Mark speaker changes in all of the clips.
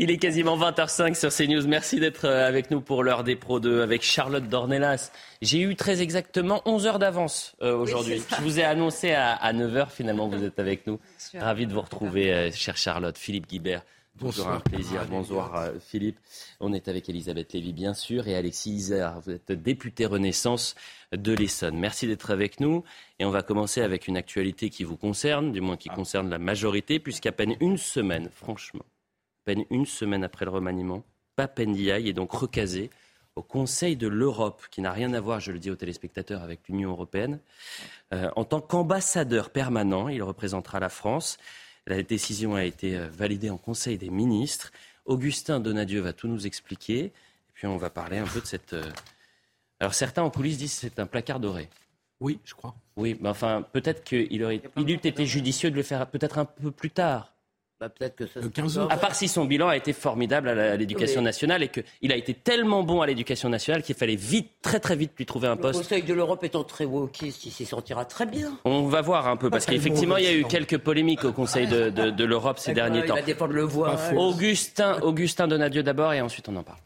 Speaker 1: Il est quasiment 20h05 sur CNews. Merci d'être euh, avec nous pour l'heure des Pro 2 avec Charlotte Dornelas. J'ai eu très exactement 11 heures d'avance euh, aujourd'hui. Je vous ai annoncé à, 9h, finalement vous êtes avec nous. Ravi de vous retrouver, euh, chère Charlotte. Philippe Guibert. Bonjour, un plaisir. Bonsoir Philippe. On est avec Elisabeth Lévy, bien sûr, et Alexis Isère. Vous êtes député Renaissance de l'Essonne. Merci d'être avec nous. Et on va commencer avec une actualité qui vous concerne, du moins qui concerne la majorité, puisqu'à peine une semaine, franchement, peine une semaine après le remaniement, Papendiaï est donc recasé au Conseil de l'Europe, qui n'a rien à voir, je le dis aux téléspectateurs, avec l'Union européenne. Euh, en tant qu'ambassadeur permanent, il représentera la France. La décision a été euh, validée en Conseil des ministres. Augustin Donadieu va tout nous expliquer. Et puis on va parler un peu de cette. Euh, alors certains en coulisses disent que c'est un placard doré.
Speaker 2: Oui, je crois.
Speaker 1: Oui, mais enfin, peut-être qu'il aurait, il eût été judicieux de le faire peut-être un peu plus tard.
Speaker 3: Bah, peut-être que ça.
Speaker 1: 15 À part si son bilan a été formidable à l'éducation nationale et qu'il a été tellement bon à l'éducation nationale qu'il fallait vite, très très vite lui trouver un poste.
Speaker 3: Le Conseil de l'Europe étant très wokiste, il s'y sentira très bien.
Speaker 1: On va voir un peu parce qu'effectivement il y a eu quelques polémiques au Conseil de, de, l'Europe ces derniers temps.
Speaker 3: Il va le voix.
Speaker 1: Augustin, Augustin Donadieu d'abord et ensuite on en parle.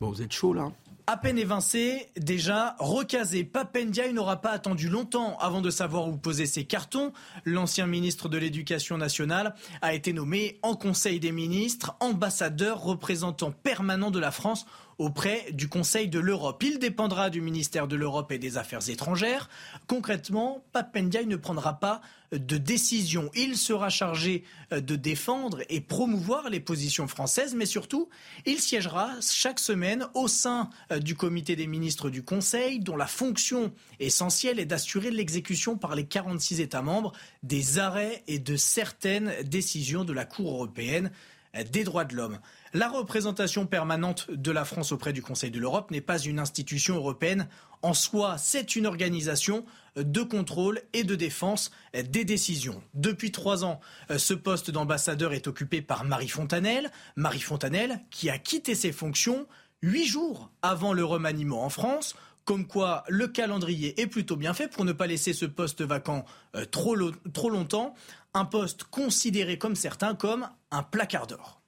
Speaker 2: Bon, vous êtes chaud là.
Speaker 4: À peine évincé, déjà recasé, Papendia n'aura pas attendu longtemps avant de savoir où poser ses cartons. L'ancien ministre de l'Éducation nationale a été nommé en Conseil des ministres, ambassadeur représentant permanent de la France auprès du Conseil de l'Europe. Il dépendra du ministère de l'Europe et des Affaires étrangères. Concrètement, Papendiaï ne prendra pas de décision. Il sera chargé euh, de défendre et promouvoir les positions françaises, mais surtout, il siégera chaque semaine au sein euh, du comité des ministres du Conseil, dont la fonction essentielle est d'assurer l'exécution par les 46 États membres des arrêts et de certaines décisions de la Cour européenne euh, des droits de l'homme. La représentation permanente de la France auprès du Conseil de l'Europe n'est pas une institution européenne en soi, c'est une organisation de contrôle et de défense des décisions. Depuis trois ans, ce poste d'ambassadeur est occupé par Marie Fontanelle. Marie Fontanelle qui a quitté ses fonctions huit jours avant le remaniement en France. Comme quoi, le calendrier est plutôt bien fait pour ne pas laisser ce poste vacant euh, trop, trop longtemps. Un poste considéré comme certains comme un placard d'or.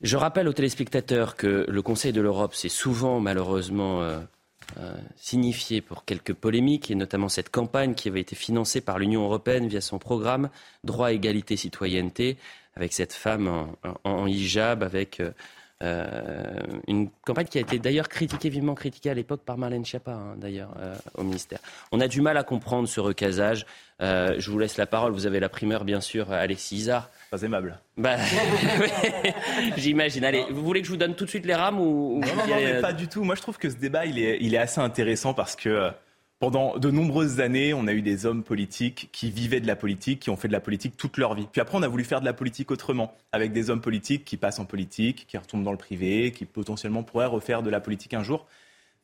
Speaker 1: Je rappelle aux téléspectateurs que le Conseil de l'Europe s'est souvent malheureusement euh, euh, signifié pour quelques polémiques, et notamment cette campagne qui avait été financée par l'Union européenne via son programme Droit, Égalité, Citoyenneté, avec cette femme en, hijab, avec euh, une campagne qui a été d'ailleurs critiquée, vivement critiquée à l'époque par Marlène Schiappa, hein, d'ailleurs, au ministère. On a du mal à comprendre ce recasage. je vous laisse la parole. Vous avez la primeur, bien sûr, Alexis Isard.
Speaker 5: Pas aimable.
Speaker 1: Bah, J'imagine. Allez, vous voulez que je vous donne tout de suite les rames ou,
Speaker 5: Non, non, mais pas du tout. Moi, je trouve que ce débat, il est, il est assez intéressant parce que euh, pendant de nombreuses années, on a eu des hommes politiques qui vivaient de la politique, qui ont fait de la politique toute leur vie. Puis après, on a voulu faire de la politique autrement, avec des hommes politiques qui passent en politique, qui retombent dans le privé, qui potentiellement pourraient refaire de la politique un jour.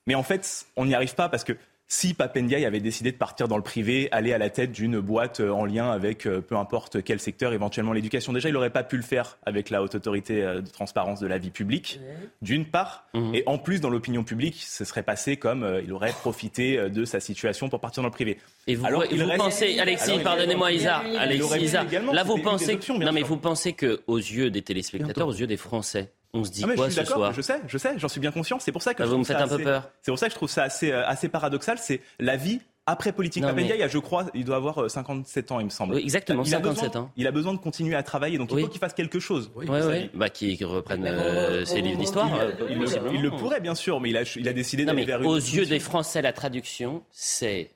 Speaker 5: Mais en fait, on n'y arrive pas parce que si Papendiaï avait décidé de partir dans le privé, aller à la tête d'une boîte euh, en lien avec euh, peu importe quel secteur, éventuellement l'éducation, déjà, il n'aurait pas pu le faire avec la haute autorité euh, de transparence de la vie publique, d'une part. Mhm. Et en plus, dans l'opinion publique, ce serait passé comme il aurait profité de sa situation pour partir dans le privé.
Speaker 1: Et vous, Alors, vous pensez, Alexis, pardonnez-moi, Isa, Alexis, Isa, là, vous pensez, non, mais vous pensez que, aux yeux des téléspectateurs, aux yeux des Français, on se dit ah, quoi ce soir
Speaker 5: Je sais, je sais, j'en suis bien conscient. C'est pour ça que
Speaker 1: ah,
Speaker 5: vous
Speaker 1: me faites un peu peur.
Speaker 5: C'est pour ça que je trouve ça assez, euh, assez paradoxal. C'est la vie après politique. Papendia, je crois, il doit avoir 57 euh, ans, il me semble.
Speaker 1: Oui, exactement, il 57
Speaker 5: ans. Il a besoin de continuer à travailler, donc il faut qu'il fasse quelque chose.
Speaker 1: Oui, oui, Bah, qu'il reprenne euh, ses livres d'histoire.
Speaker 5: Il, le pourrait, bien sûr, mais il a, il a décidé d'aller vers
Speaker 1: Aux yeux des Français, la traduction, c'est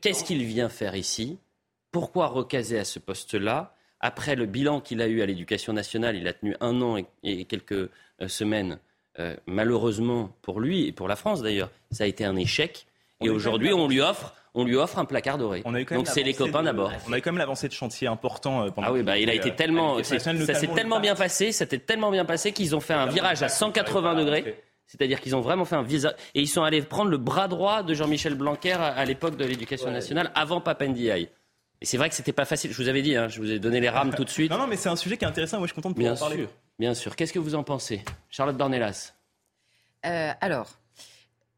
Speaker 1: qu'est-ce qu'il vient faire ici? Pourquoi recaser à ce poste-là après le bilan qu'il a eu à l'éducation nationale, il a tenu un an et, quelques euh, semaines. Euh, malheureusement pour lui et pour la France d'ailleurs, ça a été un échec. et aujourd'hui, on lui offre on lui offre un placard doré. Donc c'est les copains d'abord.
Speaker 5: On a eu quand même l'avancée de chantier important euh, pendant.
Speaker 1: Ah oui, bah, il a été tellement, ça s'est tellement bien passé, c'était tellement bien passé qu'ils ont fait un virage à 180 degrés. C'est-à-dire qu'ils ont vraiment fait un visa et ils sont allés prendre le bras droit de Jean-Michel Blanquer à, l'époque de l'éducation nationale avant Papendiaï. Et c'est vrai que c'était pas facile. Je vous avais dit, hein, je vous ai donné les rames tout de suite.
Speaker 5: Non, non, mais c'est un sujet qui est intéressant. Moi, je suis content de
Speaker 1: pouvoir
Speaker 5: bien
Speaker 1: en parler. bien sûr. Qu'est-ce que vous en pensez, Charlotte Dornelas?
Speaker 6: Euh, Alors,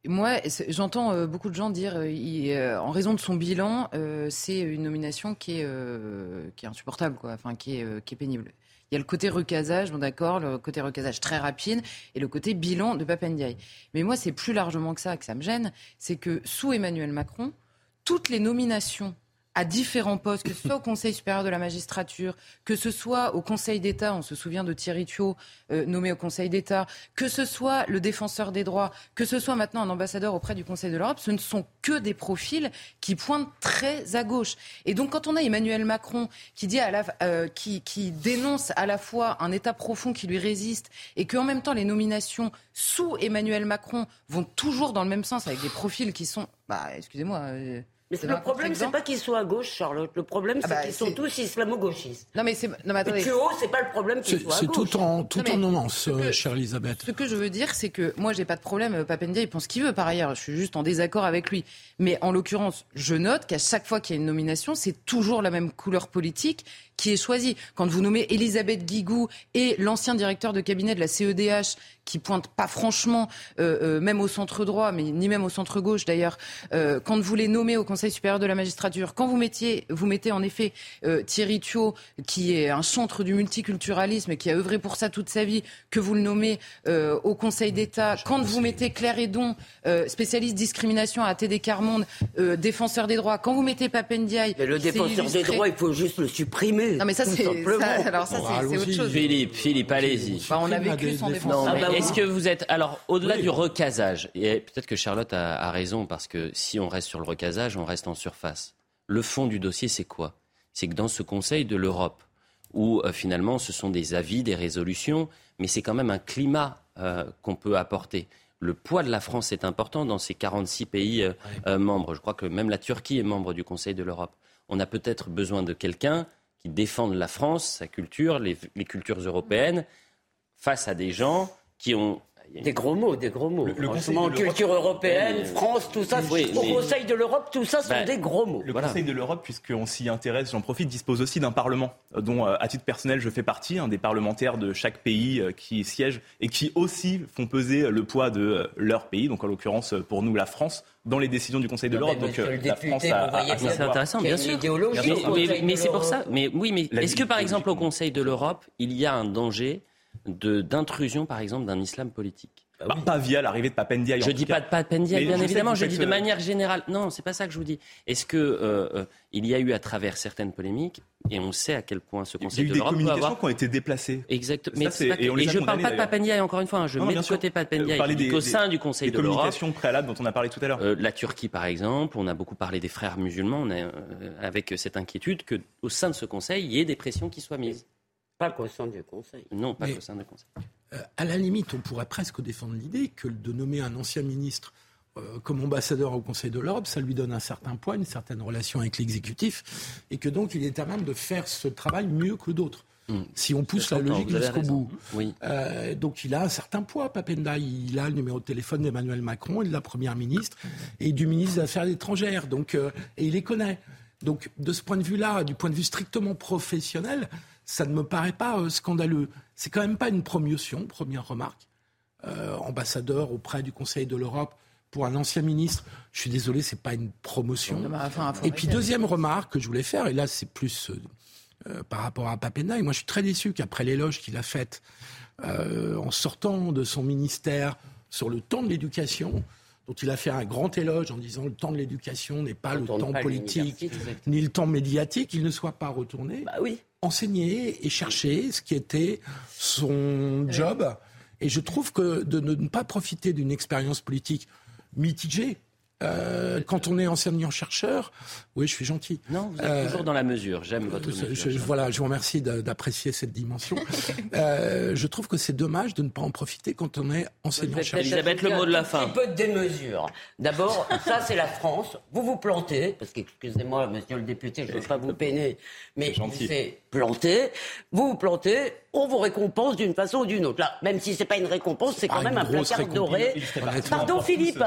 Speaker 6: moi, j'entends euh, beaucoup de gens dire, euh, en raison de son bilan, c'est une nomination qui est, qui est insupportable, quoi, enfin, qui est, qui est pénible. Il y a le côté recasage, bon d'accord, le côté recasage très rapide, et le côté bilan de Papendiaï. Mais moi, c'est plus largement que ça que ça me gêne, c'est que sous Emmanuel Macron, toutes les nominations à différents postes, que ce soit au Conseil supérieur de la magistrature, que ce soit au Conseil d'État, on se souvient de Thierry Thiot euh, nommé au Conseil d'État, que ce soit le défenseur des droits, que ce soit maintenant un ambassadeur auprès du Conseil de l'Europe, ce ne sont que des profils qui pointent très à gauche. Et donc quand on a Emmanuel Macron qui, dit euh, qui dénonce à la fois un État profond qui lui résiste et qu'en même temps les nominations sous Emmanuel Macron vont toujours dans le même sens avec des profils qui sont, bah, excusez-moi. Euh,
Speaker 3: mais le problème, c'est pas qu'ils soient à gauche, Charlotte. Le problème, c'est ah bah, qu'ils sont tous islamo-gauchistes.
Speaker 6: Non, mais c'est. Non, mais attendez.
Speaker 3: haut, c'est pas le problème qu'ils soient à
Speaker 2: gauche. C'est tout en, tout en nuance, euh, chère Elisabeth.
Speaker 6: Ce que je veux dire, c'est que moi, j'ai pas de problème. Euh, Papendia, il pense ce qu'il veut, par ailleurs. Je suis juste en désaccord avec lui. Mais en l'occurrence, je note qu'à chaque fois qu'il y a une nomination, c'est toujours la même couleur politique qui est choisi. Quand vous nommez Elisabeth Guigou et l'ancien directeur de cabinet de la CEDH, qui pointe pas franchement, euh, euh, même au centre droit, mais ni même au centre gauche d'ailleurs, euh, quand vous les nommez au Conseil supérieur de la magistrature, quand vous mettiez, vous mettez en effet Thierry Thiot, qui est un chantre du multiculturalisme et qui a œuvré pour ça toute sa vie, que vous le nommez au Conseil d'État, quand vous mettez Claire Edon, spécialiste discrimination à TD Carmonde, défenseur des droits, quand vous mettez Papendiaï...
Speaker 3: Mais le défenseur des droits, il faut juste le supprimer.
Speaker 6: Non, mais ça, c'est alors ça, c'est autre chose.
Speaker 1: Philippe, Philippe, allez-y.
Speaker 6: on a vécu sans défense.
Speaker 1: Ah, est-ce que vous êtes alors au-delà du recasage Et peut-être que Charlotte a, raison parce que si on reste sur le recasage, on reste en surface. Le fond du dossier, c'est quoi? C'est que dans ce Conseil de l'Europe, où euh, finalement ce sont des avis, des résolutions, mais c'est quand même un climat euh, qu'on peut apporter. Le poids de la France est important dans ces 46 pays euh, membres. Je crois que même la Turquie est membre du Conseil de l'Europe. On a peut-être besoin de quelqu'un qui défendent la France, sa culture, les, cultures européennes, face à des gens qui ont
Speaker 3: des gros mots, des gros mots. Le, culture européenne, France, tout ça, au Conseil de l'Europe, tout ça sont ben, des gros mots.
Speaker 5: Le Conseil de l'Europe, puisqu'on s'y intéresse, j'en profite, dispose aussi d'un Parlement, euh, dont euh, à titre personnel je fais partie, des parlementaires de chaque pays euh, qui siègent et qui aussi font peser le poids de leur pays, donc en l'occurrence pour nous la France, dans les décisions du Conseil de l'Europe.
Speaker 3: Donc la France a,
Speaker 1: c'est intéressant, bien sûr. Mais, c'est pour ça. Mais oui, mais est-ce que par exemple au Conseil de l'Europe, il y a un danger d'intrusion, par exemple, d'un islam politique
Speaker 5: bah Pas via l'arrivée de Papendiaï.
Speaker 1: Je dis pas de Papendiaï, bien évidemment. Je dis de manière générale. Non, c'est pas ça que je vous dis. Est-ce que euh, euh, il y a eu à travers certaines polémiques, et on sait à quel point ce Conseil de l'Europe
Speaker 5: Il y a eu des communications
Speaker 1: avoir...
Speaker 5: qui ont été déplacées.
Speaker 1: Exactement. Mais et, je ne parle pas de Papendiaï, encore une fois. Hein. Je mets de côté Papendiaï. au sein du Conseil de l'Europe.
Speaker 5: Les communications préalables dont on a parlé tout à l'heure.
Speaker 1: Euh, la Turquie, par exemple. On a beaucoup parlé des frères musulmans. On a, avec cette inquiétude qu'au sein de ce Conseil, il y ait des pressions qui soient mises.
Speaker 3: Pas au sein du Conseil.
Speaker 1: Non, pas au sein du Conseil.
Speaker 2: Euh, à la limite, on pourrait presque défendre l'idée que de nommer un ancien ministre euh, comme ambassadeur au Conseil de l'Europe, ça lui donne un certain poids, une certaine relation avec l'exécutif, et que donc il est à même de faire ce travail mieux que d'autres. Hmm. Si on pousse la logique jusqu'au bout.
Speaker 1: Oui.
Speaker 2: Euh, donc il a un certain poids, Papenda. Il a le numéro de téléphone d'Emmanuel Macron et de la Première ministre et du ministre des Affaires étrangères. Donc, et il les connaît. Donc de ce point de vue-là, du point de vue strictement professionnel, ça ne me paraît pas euh, scandaleux. C'est quand même pas une promotion, première remarque. Euh, ambassadeur auprès du Conseil de l'Europe pour un ancien ministre, je suis désolé, c'est pas une promotion. et puis deuxième remarque que je voulais faire, et là c'est plus euh, par rapport à Papendaï, moi je suis très déçu qu'après l'éloge qu'il a faite en sortant de son ministère sur le temps de l'éducation, dont il a fait un grand éloge en disant le temps de l'éducation n'est pas le temps politique ni le temps médiatique, il ne soit pas retourné.
Speaker 3: Bah oui
Speaker 2: enseigner et chercher ce qui était son job. Et je trouve que de ne pas profiter d'une expérience politique mitigée, euh, quand on est enseignant-chercheur, oui, je suis gentil.
Speaker 1: Non, vous êtes euh, toujours dans la mesure. J'aime votre mesure.
Speaker 2: Je, voilà, je vous remercie d'apprécier cette dimension. euh, je trouve que c'est dommage de ne pas en profiter quand on est enseignant-chercheur.
Speaker 1: Elisabeth, le mot de la fin.
Speaker 3: Un peu de démesure. D'abord, ça c'est la France. Vous vous plantez, parce qu'excusez-moi, monsieur le député, je ne veux pas vous peiner, mais c'est planté. Vous vous plantez, on vous récompense d'une façon ou d'une autre. Là, même si c'est pas une récompense, c'est quand même un placard doré. Pardon Philippe,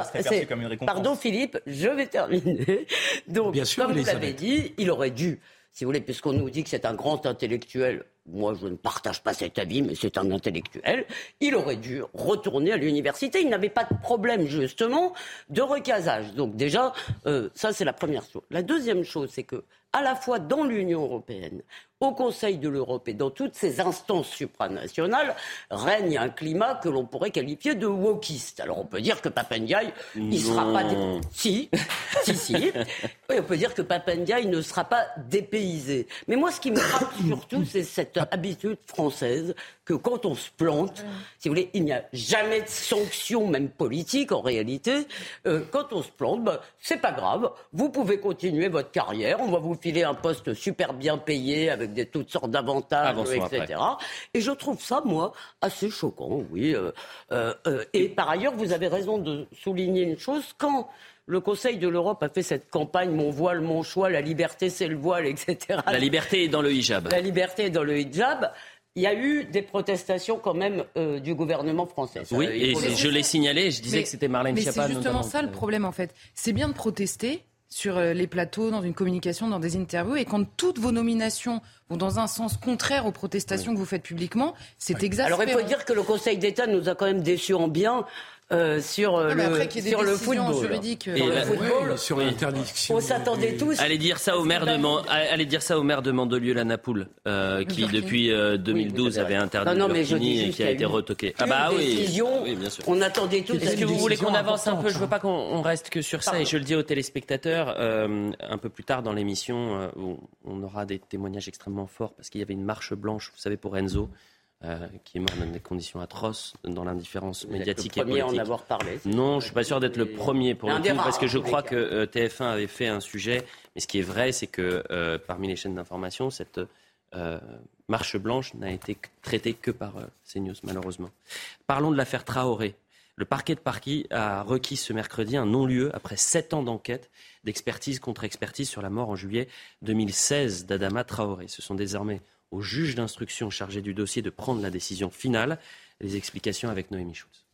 Speaker 3: pardon Philippe, je vais terminer. Donc, comme vous l'avez dit, il aurait dû, si vous voulez, puisqu'on nous dit que c'est un grand intellectuel, moi je ne partage pas cet avis, mais c'est un intellectuel, il aurait dû retourner à l'université. Il n'avait pas de problème, justement, de recasage. Donc déjà, euh, ça c'est la première chose. La deuxième chose, c'est que à la fois dans l'Union européenne, au Conseil de l'Europe et dans toutes ces instances supranationales, règne un climat que l'on pourrait qualifier de wokiste. Alors on peut dire que Papendiaï, il sera pas... Si, si, si. Oui, on peut dire que Papendiaï ne sera pas dépaysé. Mais moi, ce qui me frappe surtout, c'est cette habitude française que quand on se plante, si vous voulez, il n'y a jamais de sanction, même politique en réalité. Euh, quand on se plante, ben, c'est pas grave. Vous pouvez continuer votre carrière. On va vous filer un poste super bien payé avec des, toutes sortes d'avantages, etc. Et je trouve ça, moi, assez choquant, oui. Euh, euh, et par ailleurs, vous avez raison de souligner une chose. Quand le Conseil de l'Europe a fait cette campagne Mon voile, mon choix, la liberté c'est le voile, etc.
Speaker 1: La liberté est dans le hijab.
Speaker 3: La liberté est dans le hijab il y a eu des protestations quand même euh, du gouvernement français.
Speaker 1: oui, et je l'ai signalé, je disais que c'était Marlène Schiappa.
Speaker 6: C'est justement ça le problème en fait. C'est bien de protester sur euh, les plateaux, dans une communication, dans des interviews, et quand toutes vos nominations vont dans un sens contraire aux protestations que vous faites publiquement, c'est exact.
Speaker 3: Alors il faut dire que le Conseil d'État nous a quand même déçus en bien euh, sur, euh, le, sur le football.
Speaker 6: Juridique,
Speaker 3: euh, sur le football.
Speaker 2: sur l'interdiction.
Speaker 3: On s'attendait tous.
Speaker 1: Allez dire ça au maire de, allez dire ça au maire de Mandelieu-la-Napoule, qui depuis 2012 avait interdit non, non, mais et qui a, été retoqué.
Speaker 3: Ah bah oui, oui bien sûr. On attendait tous.
Speaker 1: Est-ce que vous voulez qu'on avance un peu? Je veux pas qu'on reste que sur ça. Et je le dis aux téléspectateurs un peu plus tard dans l'émission, où on aura des témoignages extrêmement forts parce qu'il y avait une marche blanche, vous savez, pour Enzo. Euh, qui est mort dans des conditions atroces, dans l'indifférence médiatique
Speaker 3: et
Speaker 1: politique.
Speaker 3: en avoir parlé.
Speaker 1: Non, je suis pas sûr d'être le premier pour le coup, parce que je crois que euh, TF1 avait fait un sujet. Mais ce qui est vrai, c'est que euh, parmi les chaînes d'information, cette marche blanche n'a été traitée que par CNews, malheureusement. Parlons de l'affaire Traoré. Le parquet de Paris a requis ce mercredi un non-lieu après sept ans d'enquête, d'expertise contre expertise sur la mort en juillet 2016 d'Adama Traoré. Ce sont désormais au juge d'instruction chargé du dossier de prendre la décision finale. Les explications avec Noémie Schultz.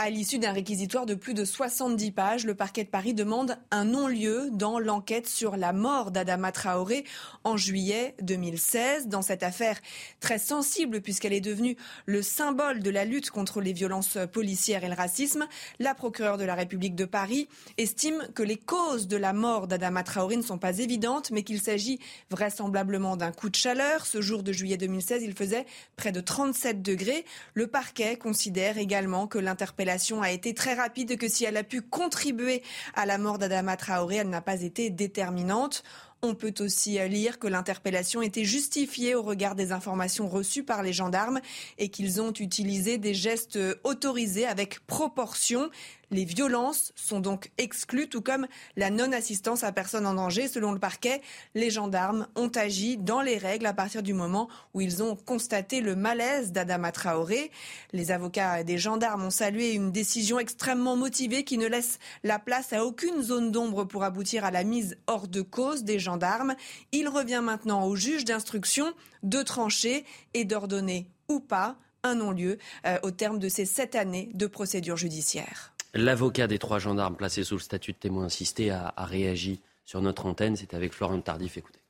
Speaker 7: À l'issue d'un réquisitoire de plus de 70 pages, le parquet de Paris demande un non-lieu dans l'enquête sur la mort d'Adama Traoré en juillet 2016. Dans cette affaire très sensible puisqu'elle est devenue le symbole de la lutte contre les violences policières et le racisme, la procureure de la République de Paris estime que les causes de la mort d'Adama Traoré ne sont pas évidentes, mais qu'il s'agit vraisemblablement d'un coup de chaleur. Ce jour de juillet 2016, il faisait près de 37 degrés. Le parquet considère également que l'interpellation a été très rapide, que si elle a pu contribuer à la mort d'Adama Traoré, elle n'a pas été déterminante. On peut aussi lire que l'interpellation était justifiée au regard des informations reçues par les gendarmes et qu'ils ont utilisé des gestes autorisés avec proportion. Les violences sont donc exclues, tout comme la non-assistance à personne en danger. Selon le parquet, les gendarmes ont agi dans les règles à partir du moment où ils ont constaté le malaise d'Adama Traoré. Les avocats des gendarmes ont salué une décision extrêmement motivée qui ne laisse la place à aucune zone d'ombre pour aboutir à la mise hors de cause des gendarmes. Il revient maintenant au juge d'instruction de trancher et d'ordonner ou pas un non-lieu euh, au terme de ces sept années de procédure judiciaire.
Speaker 1: L'avocat des trois gendarmes placés sous le statut de témoin assisté a, réagi sur notre antenne. C'était avec Florent Tardif. Écoutez.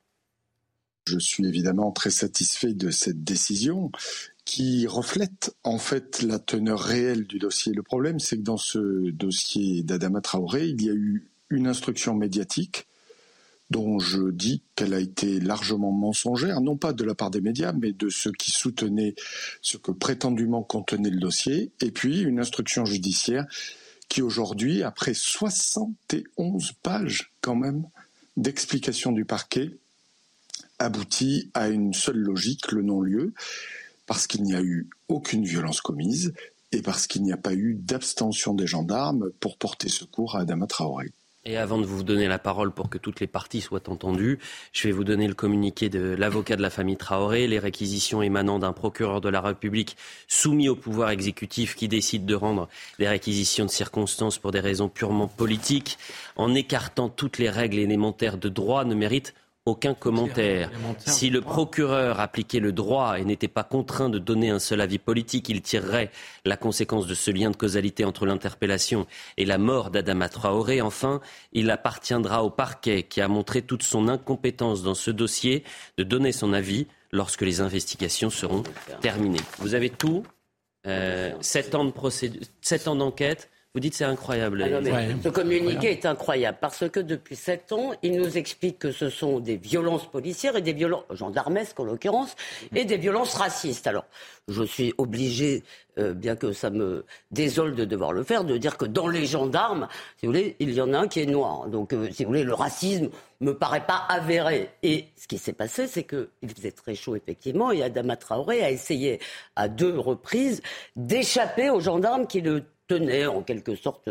Speaker 8: Je suis évidemment très satisfait de cette décision qui reflète en fait la teneur réelle du dossier. Le problème, c'est que dans ce dossier d'Adama Traoré, il y a eu une instruction médiatique dont je dis qu'elle a été largement mensongère, non pas de la part des médias, mais de ceux qui soutenaient ce que prétendument contenait le dossier, et puis une instruction judiciaire qui aujourd'hui, après 71 pages quand même d'explication du parquet, aboutit à une seule logique, le non-lieu, parce qu'il n'y a eu aucune violence commise et parce qu'il n'y a pas eu d'abstention des gendarmes pour porter secours à Adama Traoré.
Speaker 1: Et avant de vous donner la parole pour que toutes les parties soient entendues, je vais vous donner le communiqué de l'avocat de la famille Traoré, les réquisitions émanant d'un procureur de la République soumis au pouvoir exécutif qui décide de rendre des réquisitions de circonstances pour des raisons purement politiques, en écartant toutes les règles élémentaires de droit, ne méritent aucun commentaire. Si le procureur appliquait le droit et n'était pas contraint de donner un seul avis politique, il tirerait la conséquence de ce lien de causalité entre l'interpellation et la mort d'Adama Traoré. Enfin, il appartiendra au parquet qui a montré toute son incompétence dans ce dossier de donner son avis lorsque les investigations seront terminées. Vous avez tout. Euh, sept ans d'enquête Vous dites c'est incroyable.
Speaker 3: Ah ce communiqué est incroyable parce que depuis sept ans, il nous explique que ce sont des violences policières et des violences gendarmesques en l'occurrence et des violences racistes. Alors, je suis obligé, euh, bien que ça me désole de devoir le faire, de dire que dans les gendarmes, si vous voulez, il y en a un qui est noir. Donc, euh, si vous voulez, le racisme me paraît pas avéré. Et ce qui s'est passé, c'est qu'il faisait très chaud effectivement, et Adama Traoré a essayé à deux reprises d'échapper aux gendarmes qui le tenait en quelque sorte.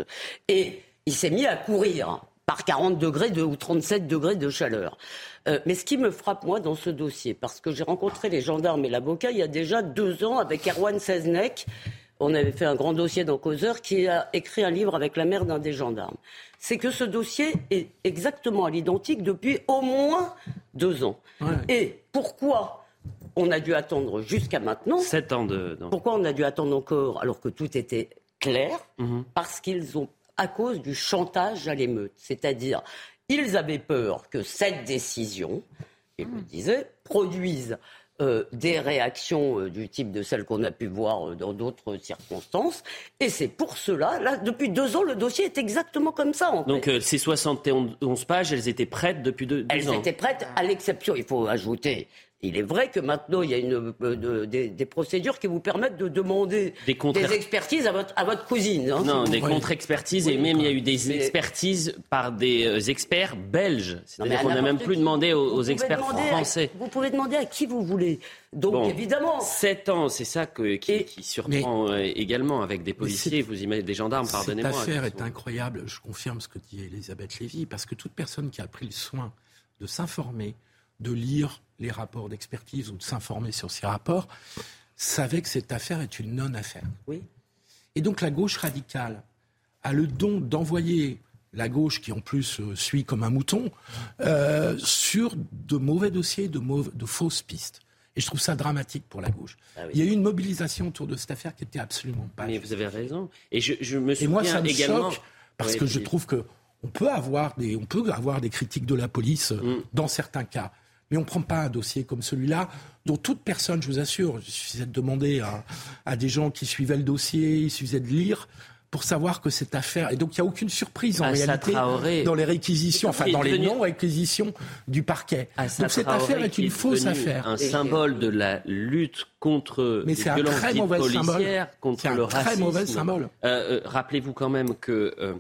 Speaker 3: Et il s'est mis à courir par 40 degrés de, ou 37 degrés de chaleur. Euh, mais ce qui me frappe, moi, dans ce dossier, parce que j'ai rencontré les gendarmes et l'avocat il y a déjà deux ans avec Erwan Seznek, on avait fait un grand dossier dans Causeur, qui a écrit un livre avec la mère d'un des gendarmes. C'est que ce dossier est exactement à l'identique depuis au moins deux ans. Et pourquoi on a dû attendre jusqu'à maintenant?
Speaker 1: Sept ans de...
Speaker 3: Pourquoi on a dû attendre encore alors que tout était clair mhm. parce qu'ils ont, à cause du chantage à l'émeute. C'est-à-dire, ils avaient peur que cette décision, ils le disaient, produise euh, des réactions euh, du type de celles qu'on a pu voir euh, dans d'autres circonstances. Et c'est pour cela, là, depuis deux ans, le dossier est exactement comme ça. En
Speaker 1: Donc ces 71 pages, elles étaient prêtes depuis deux, ans
Speaker 3: Elles étaient prêtes, à l'exception, il faut ajouter, il est vrai que maintenant, il y a une, euh, des, procédures qui vous permettent de demander des, expertises à votre, à votre cousine.
Speaker 1: Hein. non, des contre-expertises, et même il y a eu des expertises par des euh, experts belges. C'est-à-dire qu'on n'a même plus demandé aux, experts français.
Speaker 3: vous pouvez demander à qui vous voulez. Donc évidemment.
Speaker 1: Sept ans, c'est ça qui, qui, surprend euh, également avec des policiers, vous imaginez des gendarmes, pardonnez-moi.
Speaker 2: Cette affaire est incroyable. Je confirme ce que dit Elisabeth Lévy, parce que toute personne qui a pris le soin de s'informer, de lire les rapports d'expertise ou de s'informer sur ces rapports, savait que cette affaire est une non-affaire.
Speaker 3: Oui.
Speaker 2: Et donc la gauche radicale a le don d'envoyer la gauche, qui en plus euh, suit comme un mouton, euh, sur de mauvais dossiers, de, de fausses pistes. Et je trouve ça dramatique pour la gauche. Ah Il y a eu une mobilisation autour de cette affaire qui était absolument pas.
Speaker 1: Mais vous avez raison. Et je, me souviens
Speaker 2: Et moi, ça
Speaker 1: me
Speaker 2: également. Choque parce que je trouve que on peut avoir des, on peut avoir des critiques de la police euh, mm. dans certains cas. Mais on ne prend pas un dossier comme celui-là, dont toute personne, je vous assure, il suffisait de demander à, des gens qui suivaient le dossier, il suffisait de lire pour savoir que cette affaire. Et donc, il n'y a aucune surprise en réalité dans les réquisitions, enfin dans les non-réquisitions du parquet. donc, cette affaire est une fausse affaire.
Speaker 1: Un symbole de la lutte contre
Speaker 2: Mais c'est un très mauvais symbole.
Speaker 1: contre le
Speaker 2: un très mauvais symbole.
Speaker 1: Euh, euh, rappelez-vous quand même que euh,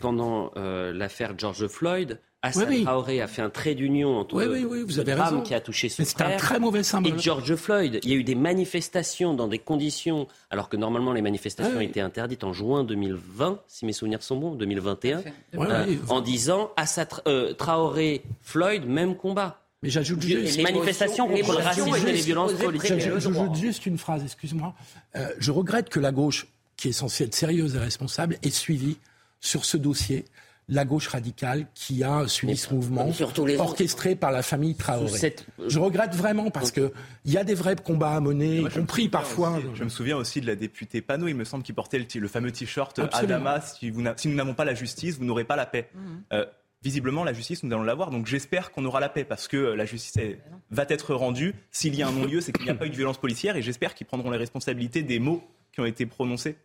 Speaker 1: pendant l'affaire George Floyd, Assa oui, Traoré a fait un trait d'union entre
Speaker 2: oui, oui, vous avez raison.
Speaker 1: qui a touché son
Speaker 2: C'est un très mauvais symbole.
Speaker 1: Et George Floyd. Il y a eu des manifestations dans des conditions, alors que normalement les manifestations étaient interdites en juin 2020, si mes souvenirs sont bons, 2021, euh, en disant Assa euh, Traoré, Floyd, même combat.
Speaker 2: Mais j'ajoute juste
Speaker 1: les manifestations contre le racisme et les violences politiques.
Speaker 2: J'ajoute juste une phrase, excuse-moi. Euh, je regrette que la gauche, qui est censée être sérieuse et responsable, ait suivi sur ce dossier la gauche radicale qui a suivi ce mouvement, orchestré par la famille Traoré. Je regrette vraiment parce qu'il y a des vrais combats à mener, y compris parfois.
Speaker 5: je me souviens aussi de la députée Panot, il me semble, qui portait le, fameux t-shirt Adama, si, nous n'avons pas la justice, vous n'aurez pas la paix. Mhm. Euh, visiblement, la justice, nous allons l'avoir. Donc j'espère qu'on aura la paix parce que euh, la justice va être rendue. S'il y a un non-lieu, c'est qu'il n'y a pas eu de violence policière et j'espère qu'ils prendront les responsabilités des mots qui ont été prononcés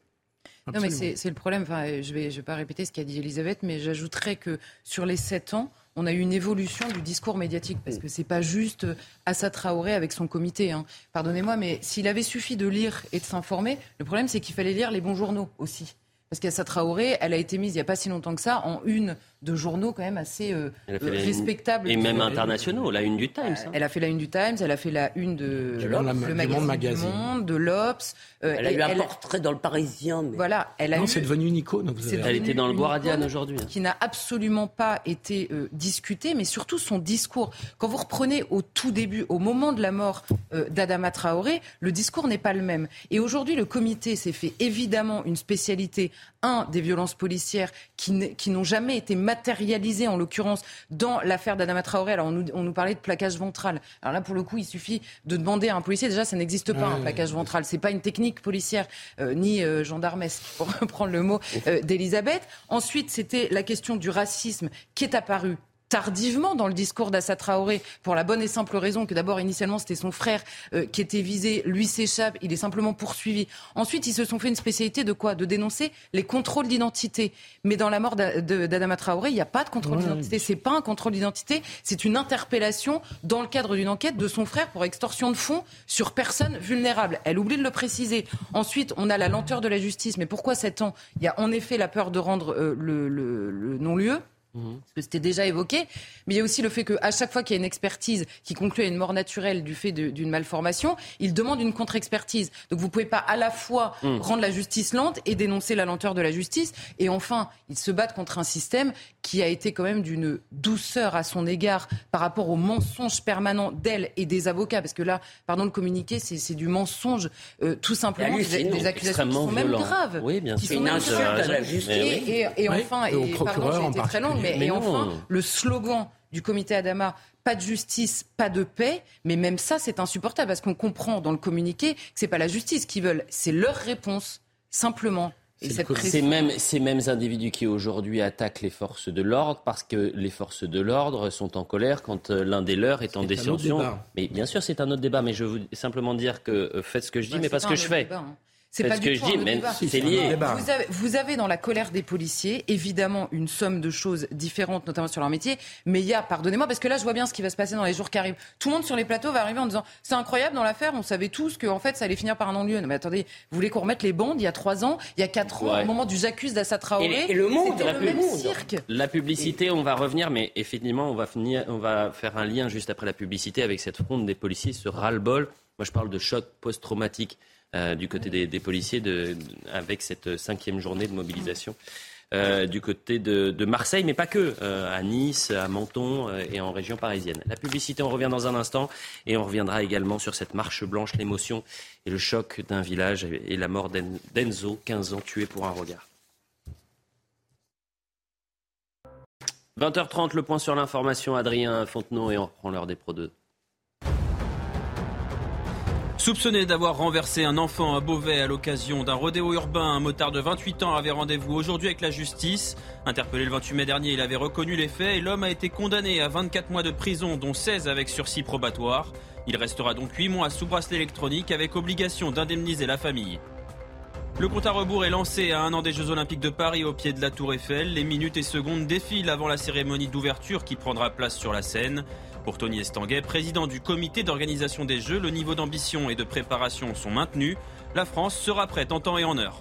Speaker 6: non, mais c'est le problème. Enfin, je ne vais, je vais pas répéter ce qu'a dit Elisabeth, mais j'ajouterais que sur les sept ans, on a eu une évolution du discours médiatique parce que c'est pas juste Assa Traoré avec son comité. Hein. Pardonnez-moi, mais s'il avait suffi de lire et de s'informer, le problème c'est qu'il fallait lire les bons journaux aussi. Parce qu'Assa Traoré, elle a été mise il n'y a pas si longtemps que ça en une de journaux quand même assez euh, respectables.
Speaker 1: Et même internationaux, la une du Times. Hein.
Speaker 6: Elle a fait la une du Times, elle a fait la une de, le magazine, du Monde, de l'Obs.
Speaker 3: Euh, elle a eu un portrait dans le Parisien.
Speaker 6: Voilà, elle a
Speaker 2: non, c'est devenu une icône.
Speaker 1: Elle était dans le Guardian aujourd'hui. Hein.
Speaker 6: Qui n'a absolument pas été euh, discuté, mais surtout son discours. Quand vous reprenez au tout début, au moment de la mort d'Adama Traoré, le discours n'est pas le même. Et aujourd'hui, le comité s'est fait évidemment une spécialité, un, des violences policières qui, n'ont jamais été matérialisé, en l'occurrence, dans l'affaire d'Adama Traoré. Alors, on nous, on nous, parlait de plaquage ventral. Alors là, pour le coup, il suffit de demander à un policier. Déjà, ça n'existe pas, un plaquage ventral. C'est pas une technique policière, euh, ni euh, gendarmesque, pour reprendre le mot euh, d'Elisabeth. Ensuite, c'était la question du racisme qui est apparu tardivement dans le discours d'Assa Traoré pour la bonne et simple raison que d'abord initialement c'était son frère euh, qui était visé, lui s'échappe, il est simplement poursuivi. Ensuite, ils se sont fait une spécialité de quoi? De dénoncer les contrôles d'identité. Mais dans la mort d'Adama Traoré, il n'y a pas de contrôle d'identité. C'est pas un contrôle d'identité, c'est une interpellation dans le cadre d'une enquête de son frère pour extorsion de fonds sur personnes vulnérables. Elle oublie de le préciser. Ensuite, on a la lenteur de la justice. Mais pourquoi 7 ans? Il y a en effet la peur de rendre euh, le, le non-lieu. Mhm. Parce que c'était déjà évoqué. Mais il y a aussi le fait qu'à chaque fois qu'il y a une expertise qui conclut à une mort naturelle du fait d'une malformation, il demande une contre-expertise. Donc vous ne pouvez pas à la fois mhm. rendre la justice lente et dénoncer la lenteur de la justice. Et enfin, ils se battent contre un système qui a été quand même d'une douceur à son égard par rapport aux mensonges permanents d'elle et des avocats. Parce que là, pardon, le communiqué, c'est du mensonge, euh, tout simplement, des, accusations qui sont même graves.
Speaker 1: Oui, bien sûr.
Speaker 3: Une insulte à la justice.
Speaker 6: Et, enfin, et, pardon, j'ai été très longue, mais, et enfin, le slogan du comité Adama, pas de justice, pas de paix, mais même ça, c'est insupportable parce qu'on comprend dans le communiqué que c'est pas la justice qu'ils veulent, c'est leur réponse, simplement.
Speaker 1: Ces mêmes, ces mêmes individus qui aujourd'hui attaquent les forces de l'ordre parce que les forces de l'ordre sont en colère quand euh, l'un des leurs est en détention. Mais bien sûr, c'est un autre débat, mais je veux simplement dire que euh, faites ce que je dis, bah, mais pas ce que je fais. Hein.
Speaker 6: C'est pas du tout je dis, mais c'est lié. Vous avez, vous avez, dans la colère des policiers, évidemment, une somme de choses différentes, notamment sur leur métier. Mais il y a, pardonnez-moi, parce que là, je vois bien ce qui va se passer dans les jours qui arrivent. Tout le monde sur les plateaux va arriver en disant c'est incroyable dans l'affaire, on savait tous qu'en fait, ça allait finir par un non-lieu. Non, mais attendez, vous voulez qu'on remette les bandes il y a trois ans, il y a quatre ans, au moment du j'accuse d'Assa Traoré?
Speaker 3: Et, le monde,
Speaker 6: la le même cirque.
Speaker 1: La publicité, on va revenir, mais effectivement, on va, finir, on va faire un lien juste après la publicité avec cette fronde des policiers, ce ras-le-bol. Moi, je parle de choc post-traumatique. Euh, du côté des, policiers avec cette cinquième journée de mobilisation. Euh, du côté de, Marseille, mais pas que, euh, à Nice, à Menton et en région parisienne. La publicité, on revient dans un instant et on reviendra également sur cette marche blanche, l'émotion et le choc d'un village et la mort d'Enzo, 15 ans, tué pour un regard. 20h30, le point sur l'information, Adrien Fontenot, et on reprend l'heure des Pro 2.
Speaker 9: Soupçonné d'avoir renversé un enfant à Beauvais à l'occasion d'un rodéo urbain, un motard de 28 ans avait rendez-vous aujourd'hui avec la justice. Interpellé le 28 mai dernier, il avait reconnu les faits et l'homme a été condamné à 24 mois de prison, dont 16 avec sursis probatoire. Il restera donc 8 mois sous bracelet électronique avec obligation d'indemniser la famille. Le compte à rebours est lancé à un an des Jeux Olympiques de Paris au pied de la Tour Eiffel. Les minutes et secondes défilent avant la cérémonie d'ouverture qui prendra place sur la scène. Pour Tony Estanguet, président du comité d'organisation des Jeux, le niveau d'ambition et de préparation sont maintenus. La France sera prête en temps et en heure.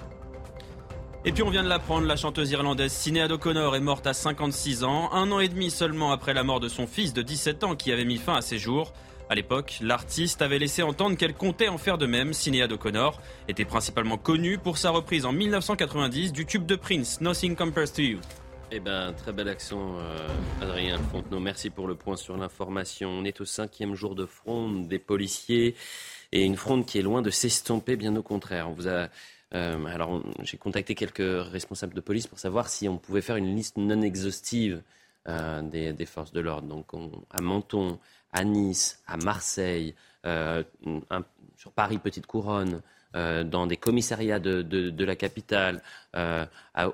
Speaker 9: Et puis on vient de l'apprendre, la chanteuse irlandaise Sinéad O'Connor est morte à 56 ans, un an et demi seulement après la mort de son fils de 17 ans qui avait mis fin à ses jours. À l'époque, l'artiste avait laissé entendre qu'elle comptait en faire de même. Sinéad O'Connor était principalement connue pour sa reprise en 1990 du tube de Prince, Nothing Compares to You.
Speaker 1: Eh bien, très belle action, euh, Adrien Fontenot. Merci pour le point sur l'information. On est au cinquième jour de fronde des policiers et une fronde qui est loin de s'estomper, bien au contraire. Euh, alors, j'ai contacté quelques responsables de police pour savoir si on pouvait faire une liste non exhaustive euh, des, forces de l'ordre. Donc, à Menton, à Nice, à Marseille, sur Paris Petite Couronne, euh, dans des commissariats de, la capitale, euh,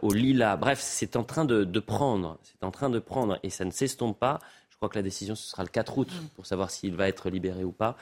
Speaker 1: au Lila. Bref, c'est en train de, prendre, c'est en train de prendre, et ça ne s'estompe pas. Je crois que la décision ce sera le 4 août mm. pour savoir s'il va être libéré ou pas.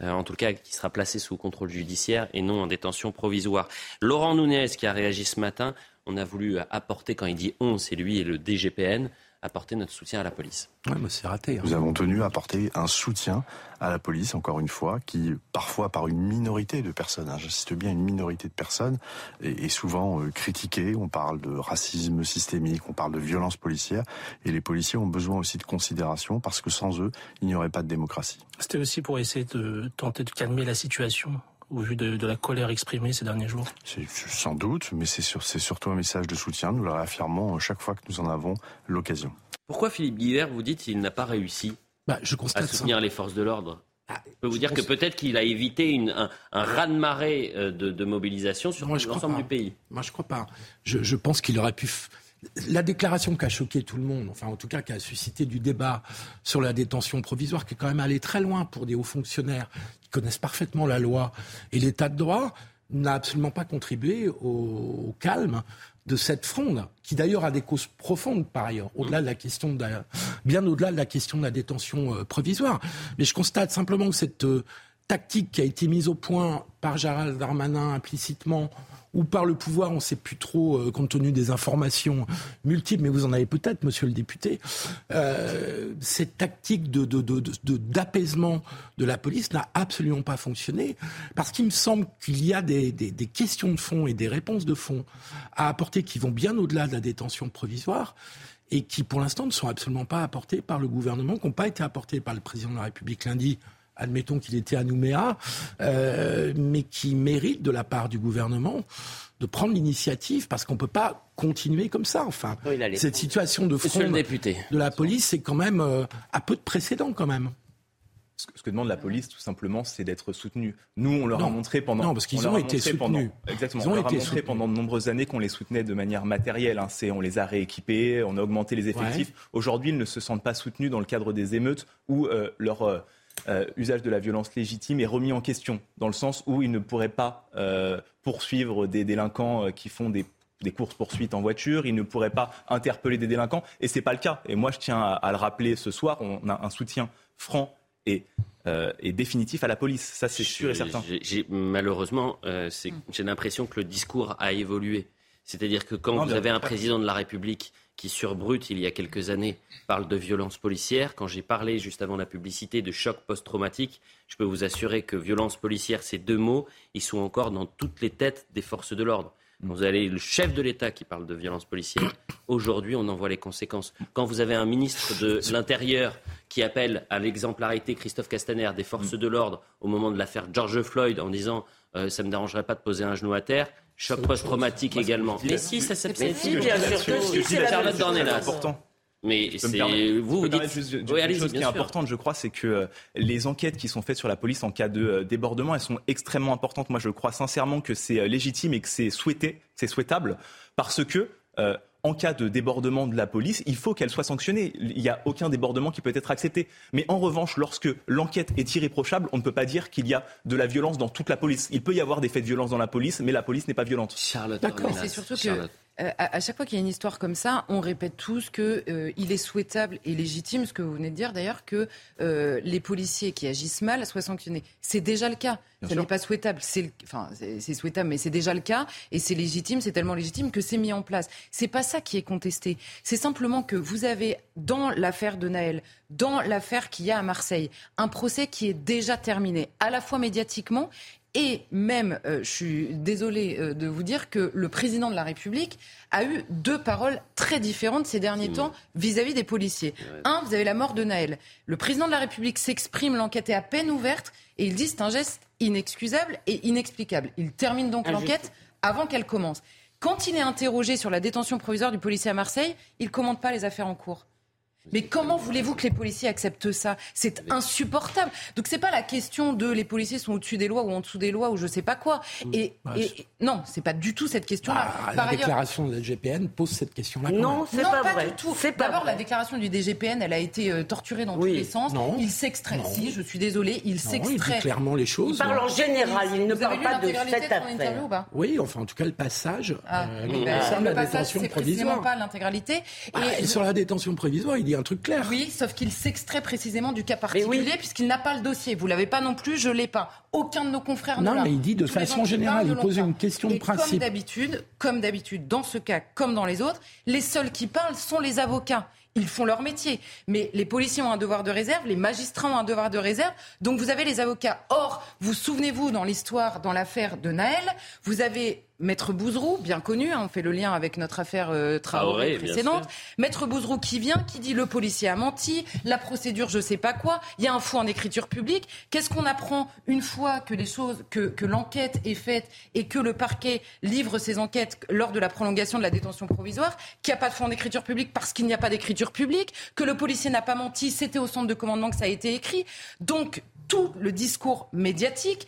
Speaker 1: Euh, en tout cas, qui sera placé sous contrôle judiciaire et non en détention provisoire. Laurent Nunez qui a réagi ce matin, on a voulu apporter quand il dit on, c'est lui et le DGPN apporter notre soutien à la police.
Speaker 10: Ouais, mais c'est raté.
Speaker 11: Hein. Nous avons tenu à apporter un soutien à la police, encore une fois, qui parfois par une minorité de personnes, hein, j'insiste bien une minorité de personnes, est, souvent euh, critiquée. On parle de racisme systémique, on parle de violence policière, et les policiers ont besoin aussi de considération parce que sans eux, il n'y aurait pas de démocratie.
Speaker 10: C'était aussi pour essayer de tenter de calmer la situation au vu de, la colère exprimée ces derniers jours
Speaker 11: Sans doute, mais c'est surtout un message de soutien. Nous le réaffirmons chaque fois que nous en avons l'occasion.
Speaker 1: Pourquoi Philippe Guibert, vous dites qu'il n'a pas réussi
Speaker 2: bah, je constate à
Speaker 1: soutenir les forces de l'ordre ah, je peux vous dire que peut-être qu'il a évité un, raz-de-marée euh, de, mobilisation sur l'ensemble du pays.
Speaker 2: Moi, je crois pas. je pense qu'il aurait pu la déclaration qui a choqué tout le monde, enfin en tout cas qui a suscité du débat sur la détention provisoire, qui est quand même allé très loin pour des hauts fonctionnaires qui connaissent parfaitement la loi et l'état de droit, n'a absolument pas contribué au, calme de cette fronde, qui d'ailleurs a des causes profondes par ailleurs, au-delà de la question de bien au-delà de la question de la détention euh, provisoire. Mais je constate simplement que cette euh, tactique qui a été mise au point par Gérald Darmanin implicitement ou par le pouvoir, on ne sait plus trop, euh, compte tenu des informations multiples, mais vous en avez peut-être, monsieur le député, euh, cette tactique d'apaisement de, la police n'a absolument pas fonctionné, parce qu'il me semble qu'il y a des, des, questions de fond et des réponses de fond à apporter qui vont bien au-delà de la détention provisoire et qui, pour l'instant, ne sont absolument pas apportées par le gouvernement, qui n'ont pas été apportées par le président de la République lundi admettons qu'il était à Nouméa, euh, mais qui mérite de la part du gouvernement de prendre l'initiative parce qu'on ne peut pas continuer comme ça. Enfin, cette situation de front de la police, c'est quand même euh, à peu de précédent quand même.
Speaker 5: Ce que demande la police, tout simplement, c'est d'être soutenu. Nous, on leur a montré pendant.
Speaker 2: Non, parce qu'ils ont été soutenus.
Speaker 5: Pendant, exactement. Ils ont on leur été a montré pendant de nombreuses années qu'on les soutenait de manière matérielle. Hein. on les a rééquipés, on a augmenté les effectifs. Aujourd'hui, ils ne se sentent pas soutenus dans le cadre des émeutes où euh, leur euh, usage de la violence légitime est remis en question, dans le sens où il ne pourrait pas euh, poursuivre des délinquants euh, qui font des courses-poursuites en voiture, il ne pourrait pas interpeller des délinquants, et ce n'est pas le cas. Et moi, je tiens à, le rappeler ce soir, on a un soutien franc et, définitif à la police. Ça, c'est sûr et certain.
Speaker 1: malheureusement, j'ai l'impression que le discours a évolué. C'est-à-dire que quand vous avez un président de la République qui, sur Brut, il y a quelques années, parle de violence policière, quand j'ai parlé juste avant la publicité de choc post-traumatique, je peux vous assurer que violence policière, ces deux mots, ils sont encore dans toutes les têtes des forces de l'ordre. Vous avez le chef de l'État qui parle de violence policière. Aujourd'hui, on en voit les conséquences. Quand vous avez un ministre de l'Intérieur qui appelle à l'exemplarité Christophe Castaner des forces de l'ordre au moment de l'affaire George Floyd en disant euh, ça ne me dérangerait pas de poser un genou à terre, Choc post-traumatique également.
Speaker 3: Mais si, ça s'appelle. si, bien sûr c'est
Speaker 1: Charlotte Dornelas. important. Mais c'est vous, vous dites.
Speaker 5: Juste, une chose qui est importante, je crois, c'est que euh, les enquêtes qui sont faites sur la police en cas de euh, débordement, elles sont extrêmement importantes. Moi, je crois sincèrement que c'est euh, légitime et que c'est souhaité, c'est souhaitable, parce que en cas de débordement de la police, il faut qu'elle soit sanctionnée. Il n'y a aucun débordement qui peut être accepté. Mais en revanche, lorsque l'enquête est irréprochable, on ne peut pas dire qu'il y a de la violence dans toute la police. Il peut y avoir des faits de violence dans la police, mais la police n'est pas violente.
Speaker 1: Charlotte,
Speaker 6: D'accord. C'est surtout que euh, à, chaque fois qu'il y a une histoire comme ça, on répète tous qu'il euh, est souhaitable et légitime, ce que vous venez de dire d'ailleurs, que euh, les policiers qui agissent mal soient sanctionnés. C'est déjà le cas. Ce n'est pas souhaitable. C'est enfin, c'est souhaitable, mais c'est déjà le cas et c'est légitime. C'est tellement légitime que c'est mis en place. C'est pas ça qui est contesté. C'est simplement que vous avez dans l'affaire de Naël, dans l'affaire qu'il y a à Marseille, un procès qui est déjà terminé, à la fois médiatiquement et même, euh, je suis désolée euh, de vous dire que le président de la République a eu deux paroles très différentes ces derniers temps vis-à-vis des policiers. Un, vous avez la mort de Naël. Le président de la République s'exprime, l'enquête est à peine ouverte, et il dit c'est un geste inexcusable et inexplicable. Il termine donc l'enquête avant qu'elle commence. Quand il est interrogé sur la détention provisoire du policier à Marseille, il ne commente pas les affaires en cours. Mais comment voulez-vous que les policiers acceptent ça? C'est insupportable. Donc c'est pas la question de les policiers sont au-dessus des lois ou en dessous des lois ou je sais pas quoi. Et, bah, et non, c'est pas du tout cette question-là.
Speaker 2: Ah, la déclaration de la DGPN pose cette question-là.
Speaker 3: Non, c'est pas,
Speaker 6: pas, du tout. D'abord, la déclaration du DGPN, elle a été euh, torturée dans tous les sens. Non. Il s'extrait. Si, je suis désolé, il s'extrait.
Speaker 2: clairement les choses.
Speaker 3: Il parle en général. Il ne parle pas de cette affaire.
Speaker 2: Oui, enfin en tout cas le passage.
Speaker 6: Ah, euh, ben, le passage, c'est précisément pas l'intégralité.
Speaker 2: Ah, et sur la détention provisoire, il dit un truc clair.
Speaker 6: Oui, sauf qu'il s'extrait précisément du cas particulier puisqu'il n'a pas le dossier. Vous l'avez pas non plus, je l'ai pas. Aucun de nos confrères
Speaker 2: non,
Speaker 6: Non,
Speaker 2: mais il dit de façon générale, il pose une question de principe.
Speaker 6: Comme d'habitude, comme d'habitude, dans ce cas comme dans les autres, les seuls qui parlent sont les avocats ils font leur métier. Mais les policiers ont un devoir de réserve, les magistrats ont un devoir de réserve. Donc vous avez les avocats. Or, vous souvenez-vous dans l'histoire, dans l'affaire de Naël, vous avez Maître Bouzrou, bien connu, hein, on fait le lien avec notre affaire euh, Traoré précédente. Maître Bouzrou qui vient, qui dit le policier a menti, la procédure je sais pas quoi, il y a un fou en écriture publique. Qu'est-ce qu'on apprend une fois que les choses, que, que l'enquête est faite et que le parquet livre ses enquêtes lors de la prolongation de la détention provisoire, qu'il n'y a pas de fou en écriture publique parce qu'il n'y a pas d'écriture publique, que le policier n'a pas menti, c'était au centre de commandement que ça a été écrit. Donc tout le discours médiatique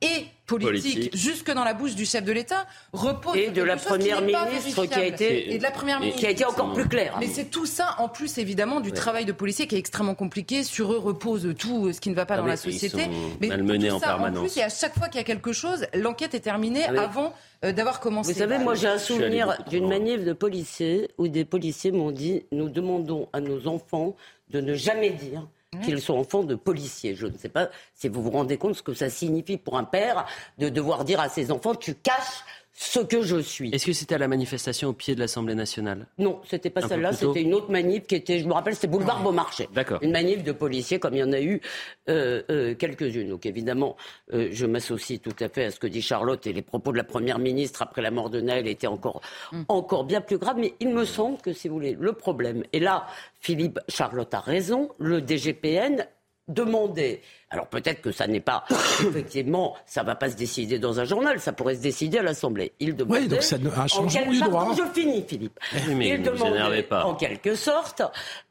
Speaker 6: et politique, jusque dans la bouche du chef de l'État repose
Speaker 3: et de la première ministre qui a été
Speaker 6: et de la première
Speaker 3: qui a été encore plus claire.
Speaker 6: Mais c'est tout ça en plus évidemment du travail de policier qui est extrêmement compliqué. Sur eux repose tout ce qui ne va pas dans la société.
Speaker 1: mais malmenés en permanence.
Speaker 6: En plus, et à chaque fois qu'il y a quelque chose, l'enquête est terminée ah avant euh, d'avoir commencé.
Speaker 3: Vous savez, moi j'ai un souvenir d'une manif de policiers où des policiers m'ont dit nous demandons à nos enfants de ne jamais dire qu'ils sont enfants de policiers. Je ne sais pas si vous vous rendez compte ce que ça signifie pour un père de devoir dire à ses enfants tu caches ce que je suis.
Speaker 1: Est-ce que c'était à la manifestation au pied de l'Assemblée nationale?
Speaker 3: Non, c'était pas celle-là, c'était une autre manif qui était, je me rappelle, c'était Boulevard ah, Beaumarchais.
Speaker 1: D'accord.
Speaker 3: Une manif de policiers, comme il y en a eu euh, euh, quelques-unes. Donc évidemment, euh, je m'associe tout à fait à ce que dit Charlotte et les propos de la Première ministre après la mort de Naël étaient encore, mm. encore bien plus graves. Mais il me semble que, si vous voulez, le problème, et là, Philippe Charlotte a raison, le DGPN demandait alors peut-être que ça n'est pas effectivement, ça va pas se décider dans un journal, ça pourrait se décider à l'Assemblée. Il demandait.
Speaker 2: Oui, donc c'est un changement du droit.
Speaker 3: je finis, Philippe.
Speaker 1: Mais Il demandait pas.
Speaker 3: en quelque sorte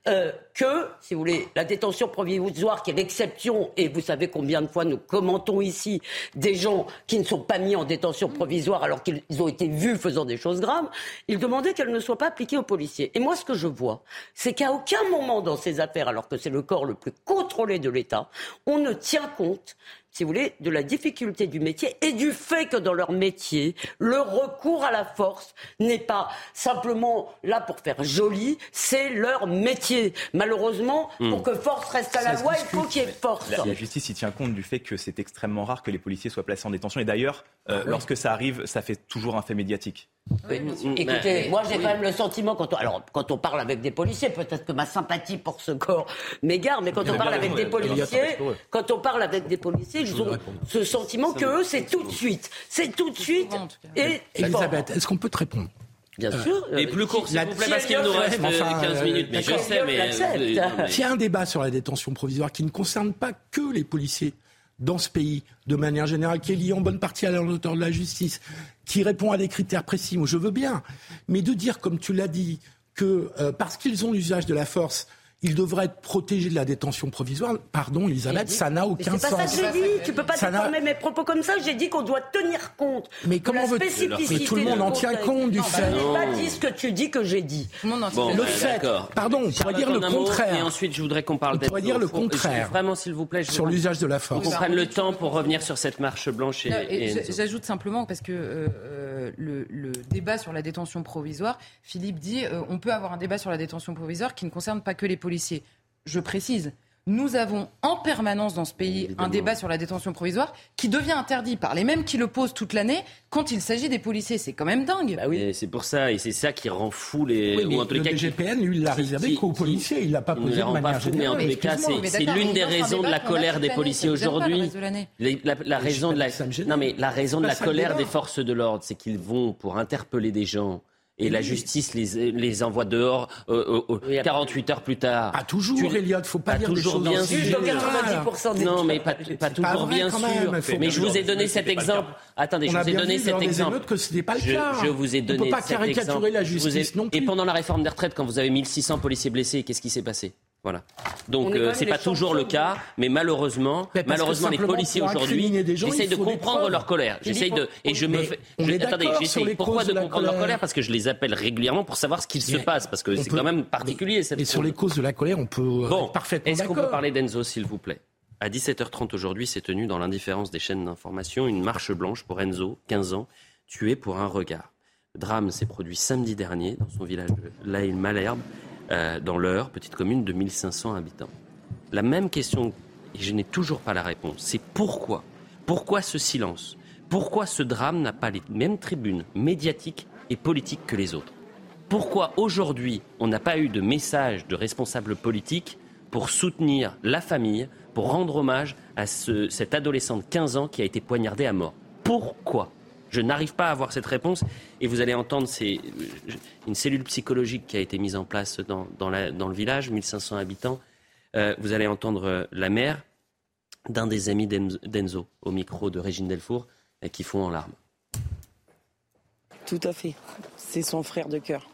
Speaker 3: euh, que, si vous voulez, la détention provisoire, qui est l'exception, et vous savez combien de fois nous commentons ici des gens qui ne sont pas mis en détention provisoire alors qu'ils ont été vus faisant des choses graves, il demandait qu'elle ne soit pas appliquée aux policiers. Et moi, ce que je vois, c'est qu'à aucun moment dans ces affaires, alors que c'est le corps le plus contrôlé de l'État, on ne tient compte si vous voulez, de la difficulté du métier et du fait que dans leur métier, le recours à la force n'est pas simplement là pour faire joli, c'est leur métier. Malheureusement, hmm. pour que force reste à la loi, il faut qu'il y ait force.
Speaker 5: La, justice y tient compte du fait que c'est extrêmement rare que les policiers soient placés en détention. Et d'ailleurs, euh, ah lorsque ça arrive, ça fait toujours un fait médiatique.
Speaker 3: Écoutez, moi j'ai quand même le sentiment, quand on, alors, quand on parle avec des policiers, peut-être que ma sympathie pour ce corps m'égare, mais quand on parle avec des policiers, quand on parle avec des policiers, ils ont ce sentiment que eux, c'est tout de suite. C'est tout de suite. Et,
Speaker 2: Elisabeth, est-ce qu'on peut te répondre
Speaker 3: Bien euh, sûr.
Speaker 1: Et plus court, s'il vous plaît, parce qu'il nous reste 15 euh, minutes. Mais je sais, mais.
Speaker 2: S'il y a un débat sur la détention provisoire qui ne concerne pas que les policiers dans ce pays, de manière générale, qui est lié en bonne partie à la de la justice, qui répond à des critères précis, moi je veux bien. Mais de dire, comme tu l'as dit, que euh, parce qu'ils ont l'usage de la force, il devrait être protégé de la détention provisoire. Pardon, Elisabeth, ça n'a aucun
Speaker 3: sens.
Speaker 2: C'est pas
Speaker 3: ça que j'ai dit. Tu peux pas déformer mes propos comme ça. J'ai dit qu'on doit tenir compte.
Speaker 2: Mais comment
Speaker 3: veux-tu
Speaker 2: Mais tout le monde en tient compte du fait.
Speaker 3: Je n'ai pas dit ce que tu dis que j'ai dit.
Speaker 2: bon, le fait. Pardon, on pourrait dire le contraire.
Speaker 1: Et ensuite, je voudrais qu'on parle.
Speaker 2: On pourrait dire le contraire.
Speaker 1: Vraiment, s'il vous plaît.
Speaker 2: Sur l'usage de la force.
Speaker 1: Qu'on prenne le temps pour revenir sur cette marche blanche. Et,
Speaker 6: j'ajoute simplement parce que euh, euh, le, débat sur la détention provisoire, Philippe dit, euh, on peut avoir un débat sur la détention provisoire qui ne concerne pas que les policiers je précise, nous avons en permanence dans ce pays un débat sur la détention provisoire qui devient interdit par les mêmes qui le posent toute l'année quand il s'agit des policiers. C'est quand même dingue.
Speaker 1: Bah oui, c'est pour ça, et c'est ça qui rend fou les.
Speaker 2: Oui, le DGPN, lui, il l'a réservé qu'aux policiers. Il l'a pas posé de manière.
Speaker 1: Mais en tous les cas, c'est l'une des raisons de la colère des policiers aujourd'hui. La, raison de la, non mais la raison de la colère des forces de l'ordre, c'est qu'ils vont pour interpeller des gens et la justice les, les envoie dehors euh, euh, 48 heures plus tard.
Speaker 2: Pas toujours, tu, Elliot, faut pas, dire
Speaker 1: toujours
Speaker 2: des
Speaker 1: choses
Speaker 3: bien sûr.
Speaker 1: Non, mais pas, pas toujours bien sûr. mais je vous ai donné cet exemple. Attendez, je vous ai donné cet exemple.
Speaker 2: que ce pas le cas.
Speaker 1: Je vous ai donné
Speaker 2: On peut pas caricaturer la justice non plus.
Speaker 1: Et pendant la réforme des retraites, quand vous avez 1600 policiers blessés, qu'est-ce qui s'est passé? Voilà. Donc euh, c'est pas toujours le cas, mais malheureusement, malheureusement les policiers aujourd'hui j'essaie de comprendre leur colère. J'essaie de et je me fais, attendez, j'essaie pourquoi de, comprendre leur colère. parce que je les appelle régulièrement pour savoir ce qu'il se passe parce que c'est quand même particulier cette
Speaker 2: Et sur les causes de la colère, on peut euh, bon, parfaitement
Speaker 1: Est-ce qu'on peut parler d'Enzo s'il vous plaît? À 17h30 aujourd'hui, s'est tenue dans l'indifférence des chaînes d'information une marche blanche pour Enzo, 15 ans, tué pour un regard. Le drame s'est produit samedi dernier dans son village de La Malherbe euh, dans l'heure, petite commune de 1500 habitants. La même question, et je n'ai toujours pas la réponse, c'est pourquoi? Pourquoi ce silence? Pourquoi ce drame n'a pas les mêmes tribunes médiatiques et politiques que les autres? Pourquoi aujourd'hui on n'a pas eu de message de responsables politiques pour soutenir la famille, pour rendre hommage à ce, cet adolescent de 15 ans qui a été poignardé à mort? Pourquoi? Je n'arrive pas à avoir cette réponse et vous allez entendre c'est une cellule psychologique qui a été mise en place dans, le village, 1500 habitants. Euh, vous allez entendre euh, la mère d'un des amis d'Enzo au micro de Régine Delfour qui font en larmes.
Speaker 12: Tout à fait. C'est son frère de cœur.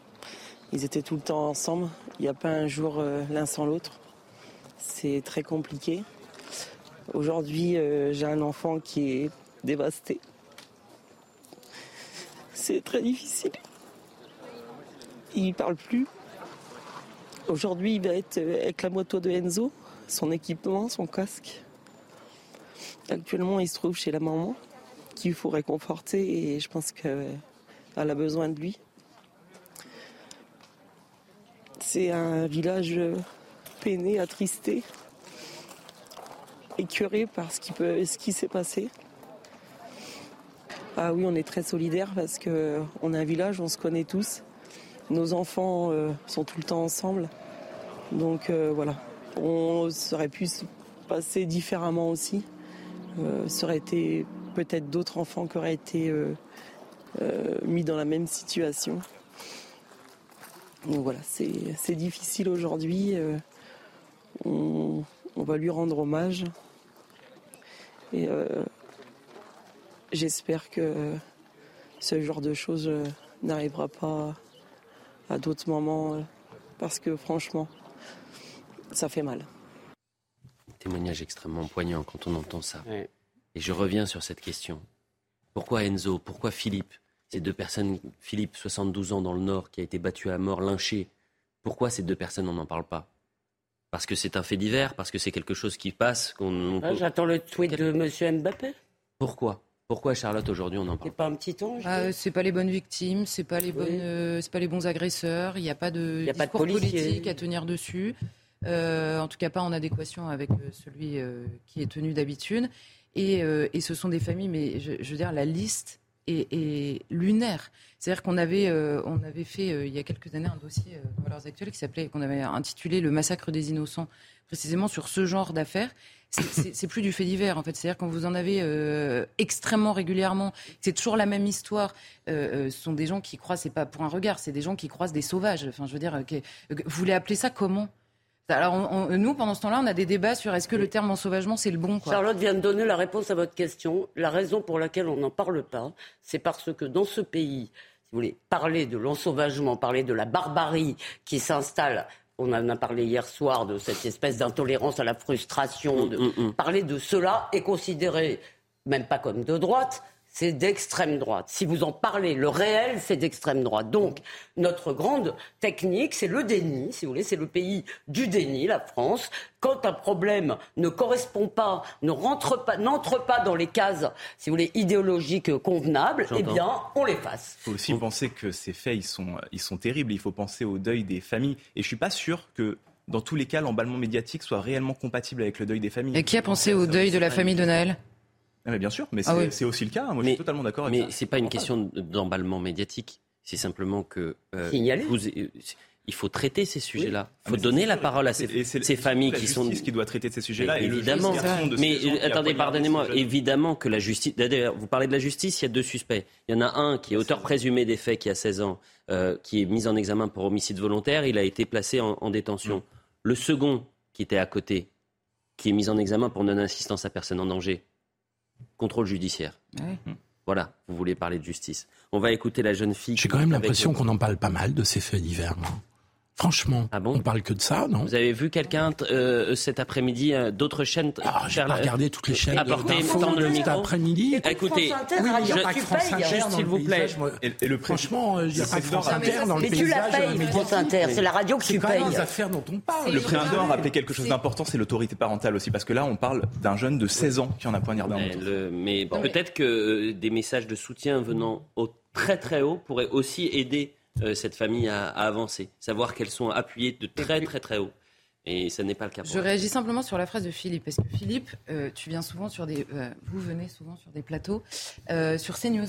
Speaker 12: Ils étaient tout le temps ensemble. Il n'y a pas un jour euh, l'un sans l'autre. C'est très compliqué. Aujourd'hui, j'ai un enfant qui est dévasté. C'est très difficile. Il parle plus. Aujourd'hui, il va être avec la moto de Enzo, son équipement, son casque. Actuellement, il se trouve chez la maman, qu'il faut réconforter et je pense qu'elle a besoin de lui. C'est un village peiné, attristé, écœuré par ce qui, ce qui s'est passé. Ah oui, on est très solidaires parce qu'on est un village, on se connaît tous. Nos enfants euh, sont tout le temps ensemble. Donc euh, voilà, on aurait pu se passer différemment aussi. Euh, ça aurait été peut-être d'autres enfants qui auraient été mis dans la même situation. Donc voilà, c'est difficile aujourd'hui. On, on, va lui rendre hommage. Et j'espère que ce genre de choses n'arrivera pas à d'autres moments, euh, parce que franchement, ça fait mal.
Speaker 1: Témoignage extrêmement poignant quand on entend ça. Et je reviens sur cette question. Pourquoi Enzo Pourquoi Philippe Ces deux personnes, Philippe, 72 ans dans le Nord, qui a été battu à mort, lynché. Pourquoi ces deux personnes, on n'en parle pas? Parce que c'est un fait divers Parce que c'est quelque chose qui passe qu'on,
Speaker 3: ah, J'attends le tweet de M. Mbappé?
Speaker 1: Pourquoi? Pourquoi Charlotte aujourd'hui on en parle
Speaker 3: C'est pas un petit ange
Speaker 6: ah, C'est pas les bonnes victimes, c'est pas les bonnes, euh, c'est pas les bons agresseurs. Il n'y a pas de discours politique à tenir dessus. Euh, en tout cas pas en adéquation avec euh, celui qui est tenu d'habitude. Et, ce sont des familles, mais je, veux dire la liste est, lunaire. C'est-à-dire qu'on avait, on avait fait il y a quelques années un dossier dans Valeurs Actuelles qui s'appelait, qu'on avait intitulé Le massacre des innocents, précisément sur ce genre d'affaires c'est plus du fait divers en fait. C'est-à-dire quand vous en avez euh, extrêmement régulièrement, c'est toujours la même histoire. Euh, euh, ce sont des gens qui croisent, c'est pas pour un regard, c'est des gens qui croisent des sauvages. Enfin, je veux dire, vous voulez appeler ça comment? Alors, nous, pendant ce temps-là, on a des débats sur est-ce que le terme ensauvagement, c'est le bon quoi.
Speaker 3: Charlotte vient de donner la réponse à votre question. La raison pour laquelle on n'en parle pas, c'est parce que dans ce pays, si vous voulez, parler de l'ensauvagement, parler de la barbarie qui s'installe on en a parlé hier soir de cette espèce d'intolérance à la frustration. De, mm, mm, mm. Parler de cela est considéré même pas comme de droite, c'est d'extrême droite. Si vous en parlez, le réel, c'est d'extrême droite. Donc, notre grande technique, c'est le déni, si vous voulez, c'est le pays du déni, la France. Quand un problème ne correspond pas, ne rentre pas, n'entre pas dans les cases, si vous voulez, idéologiques convenables, eh bien, on les fasse.
Speaker 5: Il faut aussi penser que ces faits, ils sont, ils sont terribles. Il faut penser au deuil des familles. Et je suis pas sûr que dans tous les cas, l'emballement médiatique soit réellement compatible avec le deuil des familles.
Speaker 6: Et qui a pensé au deuil de la famille de Naël?
Speaker 5: Ah, bien sûr, mais ah c'est aussi le cas. Moi, je suis totalement d'accord
Speaker 1: avec mais ça. Mais c'est pas une question d'emballement médiatique. C'est simplement que
Speaker 3: euh,
Speaker 1: euh, il faut traiter ces sujets-là. Il faut donner la parole à ces, ces familles qui sont.
Speaker 5: qui doit traiter ces sujets-là.
Speaker 1: Évidemment. Mais attendez, pardonnez-moi. Évidemment que la justice. D'ailleurs, vous parlez de la justice. Il y a deux suspects. Il y en a un qui est auteur présumé des faits, qui a 16 ans, euh, qui est mis en examen pour homicide volontaire. Il a été placé en, en détention. Mm. Le second, qui était à côté, qui est mis en examen pour non-assistance à personne en danger contrôle judiciaire. Ah voilà, vous voulez parler de justice. On va écouter la jeune fille.
Speaker 2: J'ai quand même l'impression qu'on en parle pas mal de ces faits divers. Franchement, ah bon on parle que de ça, non?
Speaker 1: Vous avez vu quelqu'un euh, cet après-midi, euh, d'autres chaînes
Speaker 2: ah, J'ai pas regardé toutes les chaînes.
Speaker 1: Apporter tendre le micro.
Speaker 2: après-midi.
Speaker 1: Écoutez,
Speaker 2: oui, il n'y a pas que France Inter
Speaker 1: s'il vous plaît.
Speaker 2: Et, le franchement, il n'y a pas que France Inter dans le paysage.
Speaker 3: Mais tu la payes, France Inter. C'est la radio que tu payes.
Speaker 2: C'est les affaires dont on parle.
Speaker 5: Le président a rappelé quelque chose d'important, c'est l'autorité parentale aussi, parce que là, on parle d'un jeune de 16 ans qui en a poignardé un
Speaker 1: Mais peut-être que euh, des messages de soutien venant au très très haut pourraient aussi aider euh, cette famille à, avancer. Savoir qu'elles sont appuyées de très très très haut. Et ce n'est pas le cas.
Speaker 6: Je réagis simplement sur la phrase de Philippe, parce que Philippe, euh, tu viens souvent sur des, euh, vous venez souvent sur des plateaux sur CNews.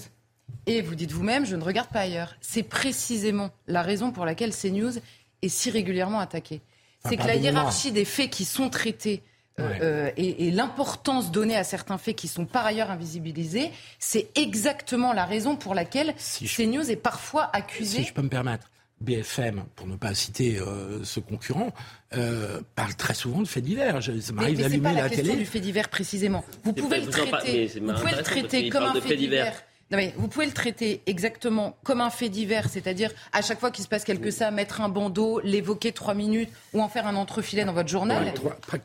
Speaker 6: Et vous dites vous-même, je ne regarde pas ailleurs. C'est précisément la raison pour laquelle CNews est si régulièrement attaquée. C'est que la hiérarchie des faits qui sont traités euh, euh, et, l'importance donnée à certains faits qui sont par ailleurs invisibilisés, c'est exactement la raison pour laquelle CNews est parfois accusé.
Speaker 2: Si je peux me permettre. BFM, pour ne pas citer euh, ce concurrent, parle très souvent de faits divers.
Speaker 6: Ça m'arrive d'allumer la, la télé. du fait divers précisément. Vous pouvez le traiter, vous pouvez le traiter comme un fait divers Non mais vous pouvez le traiter exactement comme un fait divers, c'est-à-dire à chaque fois qu'il se passe quelque chose, mettre un bandeau, l'évoquer trois minutes ou en faire un entrefilet dans votre journal.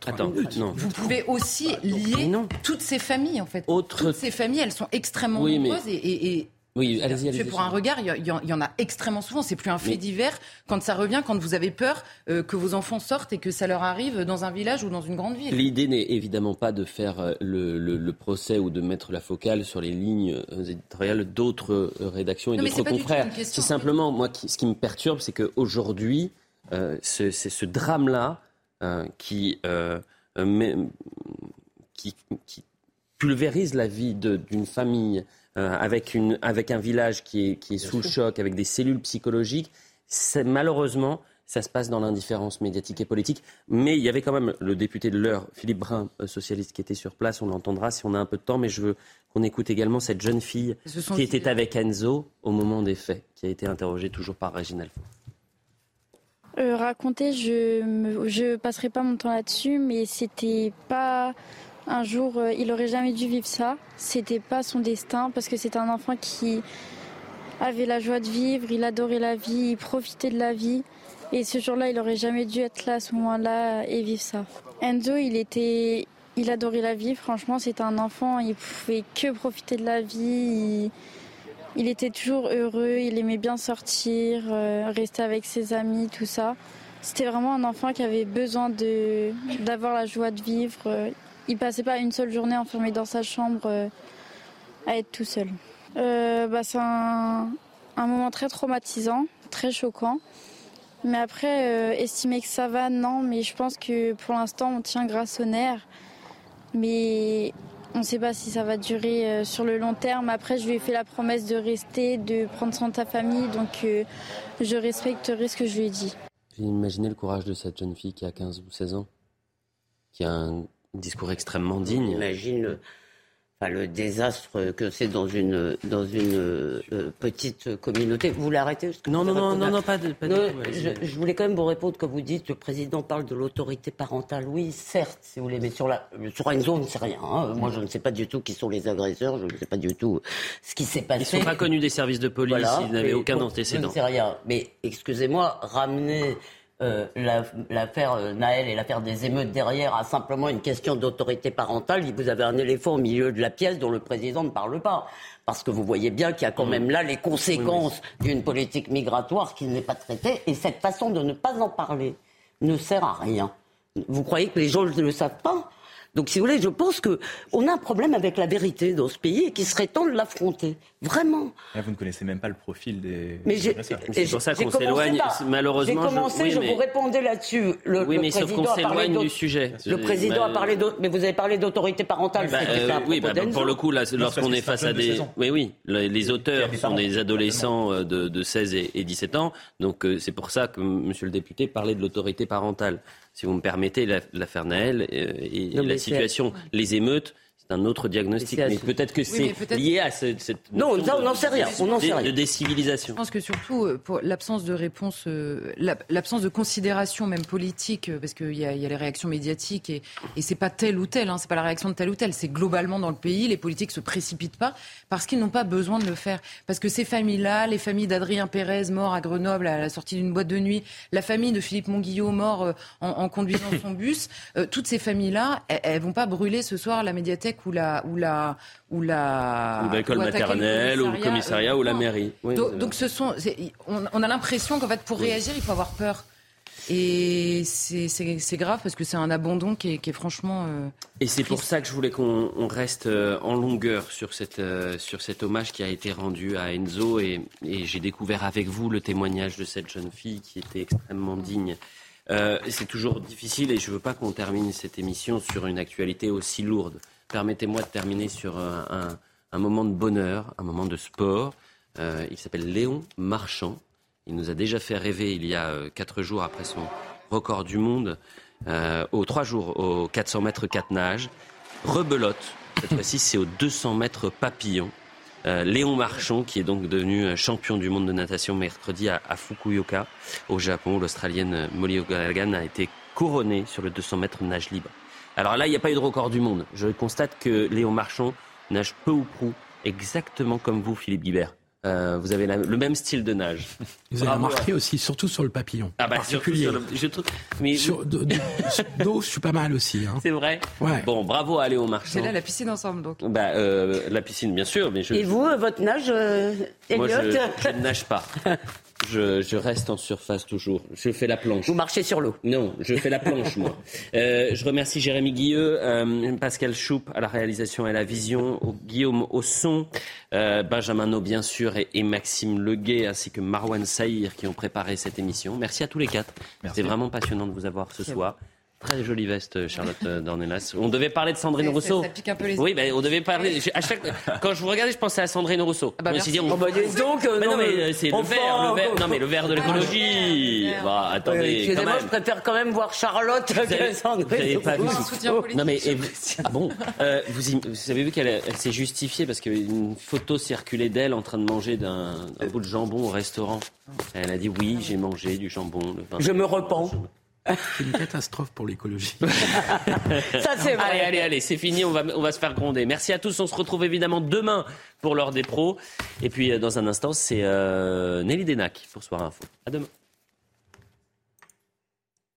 Speaker 2: Attends,
Speaker 6: Non. Vous pouvez aussi lier toutes ces familles en fait. Toutes ces familles, elles sont extrêmement nombreuses et
Speaker 1: oui, allez-y, allez
Speaker 6: Pour un regard, il y, en a extrêmement souvent. C'est plus un fait divers quand ça revient, quand vous avez peur euh, que vos enfants sortent et que ça leur arrive dans un village ou dans une grande ville.
Speaker 1: L'idée n'est évidemment pas de faire euh, le, procès ou de mettre la focale sur les lignes euh, éditoriales d'autres rédactions et d'autres confrères. C'est simplement, moi, ce qui me perturbe, c'est qu'aujourd'hui, c'est ce drame-là qui, qui, qui pulvérise la vie d'une famille euh, avec, une, avec un village qui est, qui est sous le choc, avec des cellules psychologiques, malheureusement, ça se passe dans l'indifférence médiatique et politique. Mais il y avait quand même le député de l'heure, Philippe Brun, euh, socialiste, qui était sur place. On l'entendra si on a un peu de temps, mais je veux qu'on écoute également cette jeune fille qui était avec Enzo au moment des faits, qui a été interrogée toujours par Régine Alpha.
Speaker 13: Euh, raconter, je ne passerai pas mon temps là-dessus, mais c'était pas un jour, euh, il aurait jamais dû vivre ça. C'était pas son destin parce que c'est un enfant qui avait la joie de vivre, il adorait la vie, il profitait de la vie. Et ce jour-là, il aurait jamais dû être là à ce moment-là et vivre ça. Enzo, il adorait la vie. Franchement, c'était un enfant, il pouvait que profiter de la vie. Il, était toujours heureux, il aimait bien sortir, euh, rester avec ses amis, tout ça. C'était vraiment un enfant qui avait besoin de d'avoir la joie de vivre. Il passait pas une seule journée enfermé dans sa chambre euh, à être tout seul. Euh, bah, c'est un, moment très traumatisant, très choquant. Mais après, euh, estimer que ça va, non. Mais je pense que pour l'instant, on tient grâce au nerf. Mais on ne sait pas si ça va durer sur le long terme. Après, je lui ai fait la promesse de rester, de prendre soin de sa famille. Donc, je respecterai ce que je lui ai dit.
Speaker 1: J'ai imaginé le courage de cette jeune fille qui a 15 ou 16 ans, qui a un discours extrêmement digne.
Speaker 3: Imagine le désastre que c'est dans une, dans une euh, petite communauté. Vous l'arrêtez
Speaker 1: Non, non, non, non, non, pas de. Pas
Speaker 3: je, voulais quand même vous répondre quand vous dites le président parle de l'autorité parentale. Oui, certes, si vous voulez, mais sur, la, sur Enzo, on ne sait rien. Hein. Moi, je ne sais pas du tout qui sont les agresseurs, je ne sais pas du tout ce qui s'est passé.
Speaker 1: Ils ne sont pas connus des services de police, ils n'avaient aucun antécédent. Je
Speaker 3: ne sais rien. Mais excusez-moi, ramener euh, l'affaire euh, Naël et l'affaire des émeutes derrière a simplement une question d'autorité parentale. Vous avez un éléphant au milieu de la pièce dont le président ne parle pas. Parce que vous voyez bien qu'il y a quand même là les conséquences d'une politique migratoire qui n'est pas traitée. Et cette façon de ne pas en parler ne sert à rien. Vous croyez que les gens ne le savent pas? Donc, si vous voulez, je pense qu'on a un problème avec la vérité dans ce pays et qu'il serait temps de l'affronter. Vraiment.
Speaker 5: vous ne connaissez même pas le profil des.
Speaker 3: Mais c'est
Speaker 1: pour ça qu'on s'éloigne. Malheureusement,
Speaker 3: j'ai commencé, je, vous répondais là-dessus.
Speaker 1: Le, oui, mais sauf qu'on s'éloigne du sujet.
Speaker 3: Le président a parlé d'autres, mais vous avez parlé d'autorité parentale.
Speaker 1: Bah, euh, oui, bah, pour le coup, lorsqu'on est face à des, oui, oui, les auteurs sont des adolescents euh, de, 16 et, 17 ans, donc euh, c'est pour ça que Monsieur le député parlait de l'autorité parentale si vous me permettez, l'affaire Naël euh, et, la situation, les émeutes, c'est un autre diagnostic. Mais, peut-être que c'est lié à cette.
Speaker 3: Non, on n'en sait rien. On n'en sait rien.
Speaker 1: De décivilisation.
Speaker 6: Je pense que surtout, euh, pour l'absence de réponse, euh, l'absence de considération même politique, parce qu'il y, a les réactions médiatiques et, et c'est pas tel ou tel, hein, c'est pas la réaction de tel ou tel, c'est globalement dans le pays, les politiques se précipitent pas parce qu'ils n'ont pas besoin de le faire. Parce que ces familles-là, les familles d'Adrien Pérez mort à Grenoble à la sortie d'une boîte de nuit, la famille de Philippe Monguillot mort euh, en, conduisant son bus, euh, toutes ces familles-là, elles, ne vont pas brûler ce soir la médiathèque ou la ou la ou la
Speaker 1: ou l'école maternelle ou le commissariat ou la mairie.
Speaker 6: donc, ce sont, on, on a l'impression qu'en fait pour réagir il faut avoir peur. Et c'est grave parce que c'est un abandon qui est, franchement. Euh,
Speaker 1: et c'est pour ça que je voulais qu'on reste euh, en longueur sur, cette, euh, sur cet hommage qui a été rendu à Enzo. Et, j'ai découvert avec vous le témoignage de cette jeune fille qui était extrêmement digne. c'est toujours difficile et je ne veux pas qu'on termine cette émission sur une actualité aussi lourde. Permettez-moi de terminer sur un, un, moment de bonheur, un moment de sport. il s'appelle Léon Marchand. Il nous a déjà fait rêver il y a euh, quatre jours après son record du monde, euh, aux trois jours aux 400 mètres 4 nages. Rebelote, cette fois-ci c'est aux 200 mètres papillon. Euh, Léon Marchand, qui est donc devenu champion du monde de natation mercredi à, Fukuoka, au Japon. L'Australienne Molly O'Gallaghan a été couronnée sur le 200 mètres nage libre. Alors là, il n'y a pas eu de record du monde. Je constate que Léon Marchand nage peu ou prou exactement comme vous, Philippe Guibert. Euh, vous avez le même style de nage.
Speaker 2: Vous avez remarqué aussi, surtout sur le papillon.
Speaker 1: Ah bah surtout sur le, je trouve, mais
Speaker 2: sur d'eau, je suis pas mal aussi. Hein.
Speaker 1: C'est vrai.
Speaker 2: Ouais.
Speaker 1: Bon, bravo à Léo Marchand.
Speaker 6: C'est là la piscine ensemble donc.
Speaker 1: Bah euh, la piscine bien sûr, mais je.
Speaker 3: Et vous, votre nage, euh,
Speaker 1: Moi, je, je ne nage pas. Je, je, reste en surface toujours. Je fais la planche.
Speaker 3: Vous marchez sur l'eau
Speaker 1: Non, je fais la planche, moi. Euh, je remercie Jérémy Guilleux, euh, Pascal Choup à la réalisation et à la vision, Guillaume au son, euh, Benjamin No, bien sûr, et, et, Maxime Leguet, ainsi que Marwan Saïr qui ont préparé cette émission. Merci à tous les quatre. C'était vraiment passionnant de vous avoir ce soir. Très jolie veste, Charlotte Dornelas. On devait parler de Sandrine Rousseau.
Speaker 6: Ça, pique un peu les
Speaker 1: oui, ben, on devait parler. À chaque... Quand je vous regardais, je pensais à Sandrine Rousseau.
Speaker 6: Ah bah
Speaker 1: je me suis dit,
Speaker 3: on... oh bah donc, euh,
Speaker 1: mais
Speaker 3: non,
Speaker 1: mais c'est le vert, le vert. Non, mais le vert de l'écologie.
Speaker 6: Ah,
Speaker 1: bah, attendez.
Speaker 3: Oui, Excusez-moi, je préfère quand même voir Charlotte que Sandrine.
Speaker 1: Pas vu
Speaker 6: soutien
Speaker 1: non mais et, ah bon, euh, vous, vous, avez vu qu'elle elle, s'est justifiée parce qu'une photo circulait d'elle en train de manger d'un bout de jambon au restaurant. Elle a dit oui, j'ai mangé du jambon. Le vin.
Speaker 3: Je me repens.
Speaker 2: C'est une catastrophe pour l'écologie.
Speaker 3: Ça, c'est vrai.
Speaker 1: Allez, allez, allez, c'est fini, on va, on va se faire gronder. Merci à tous, on se retrouve évidemment demain pour l'heure des pros. Et puis, dans un instant, c'est euh, Nelly Denac pour Soir Info. À demain.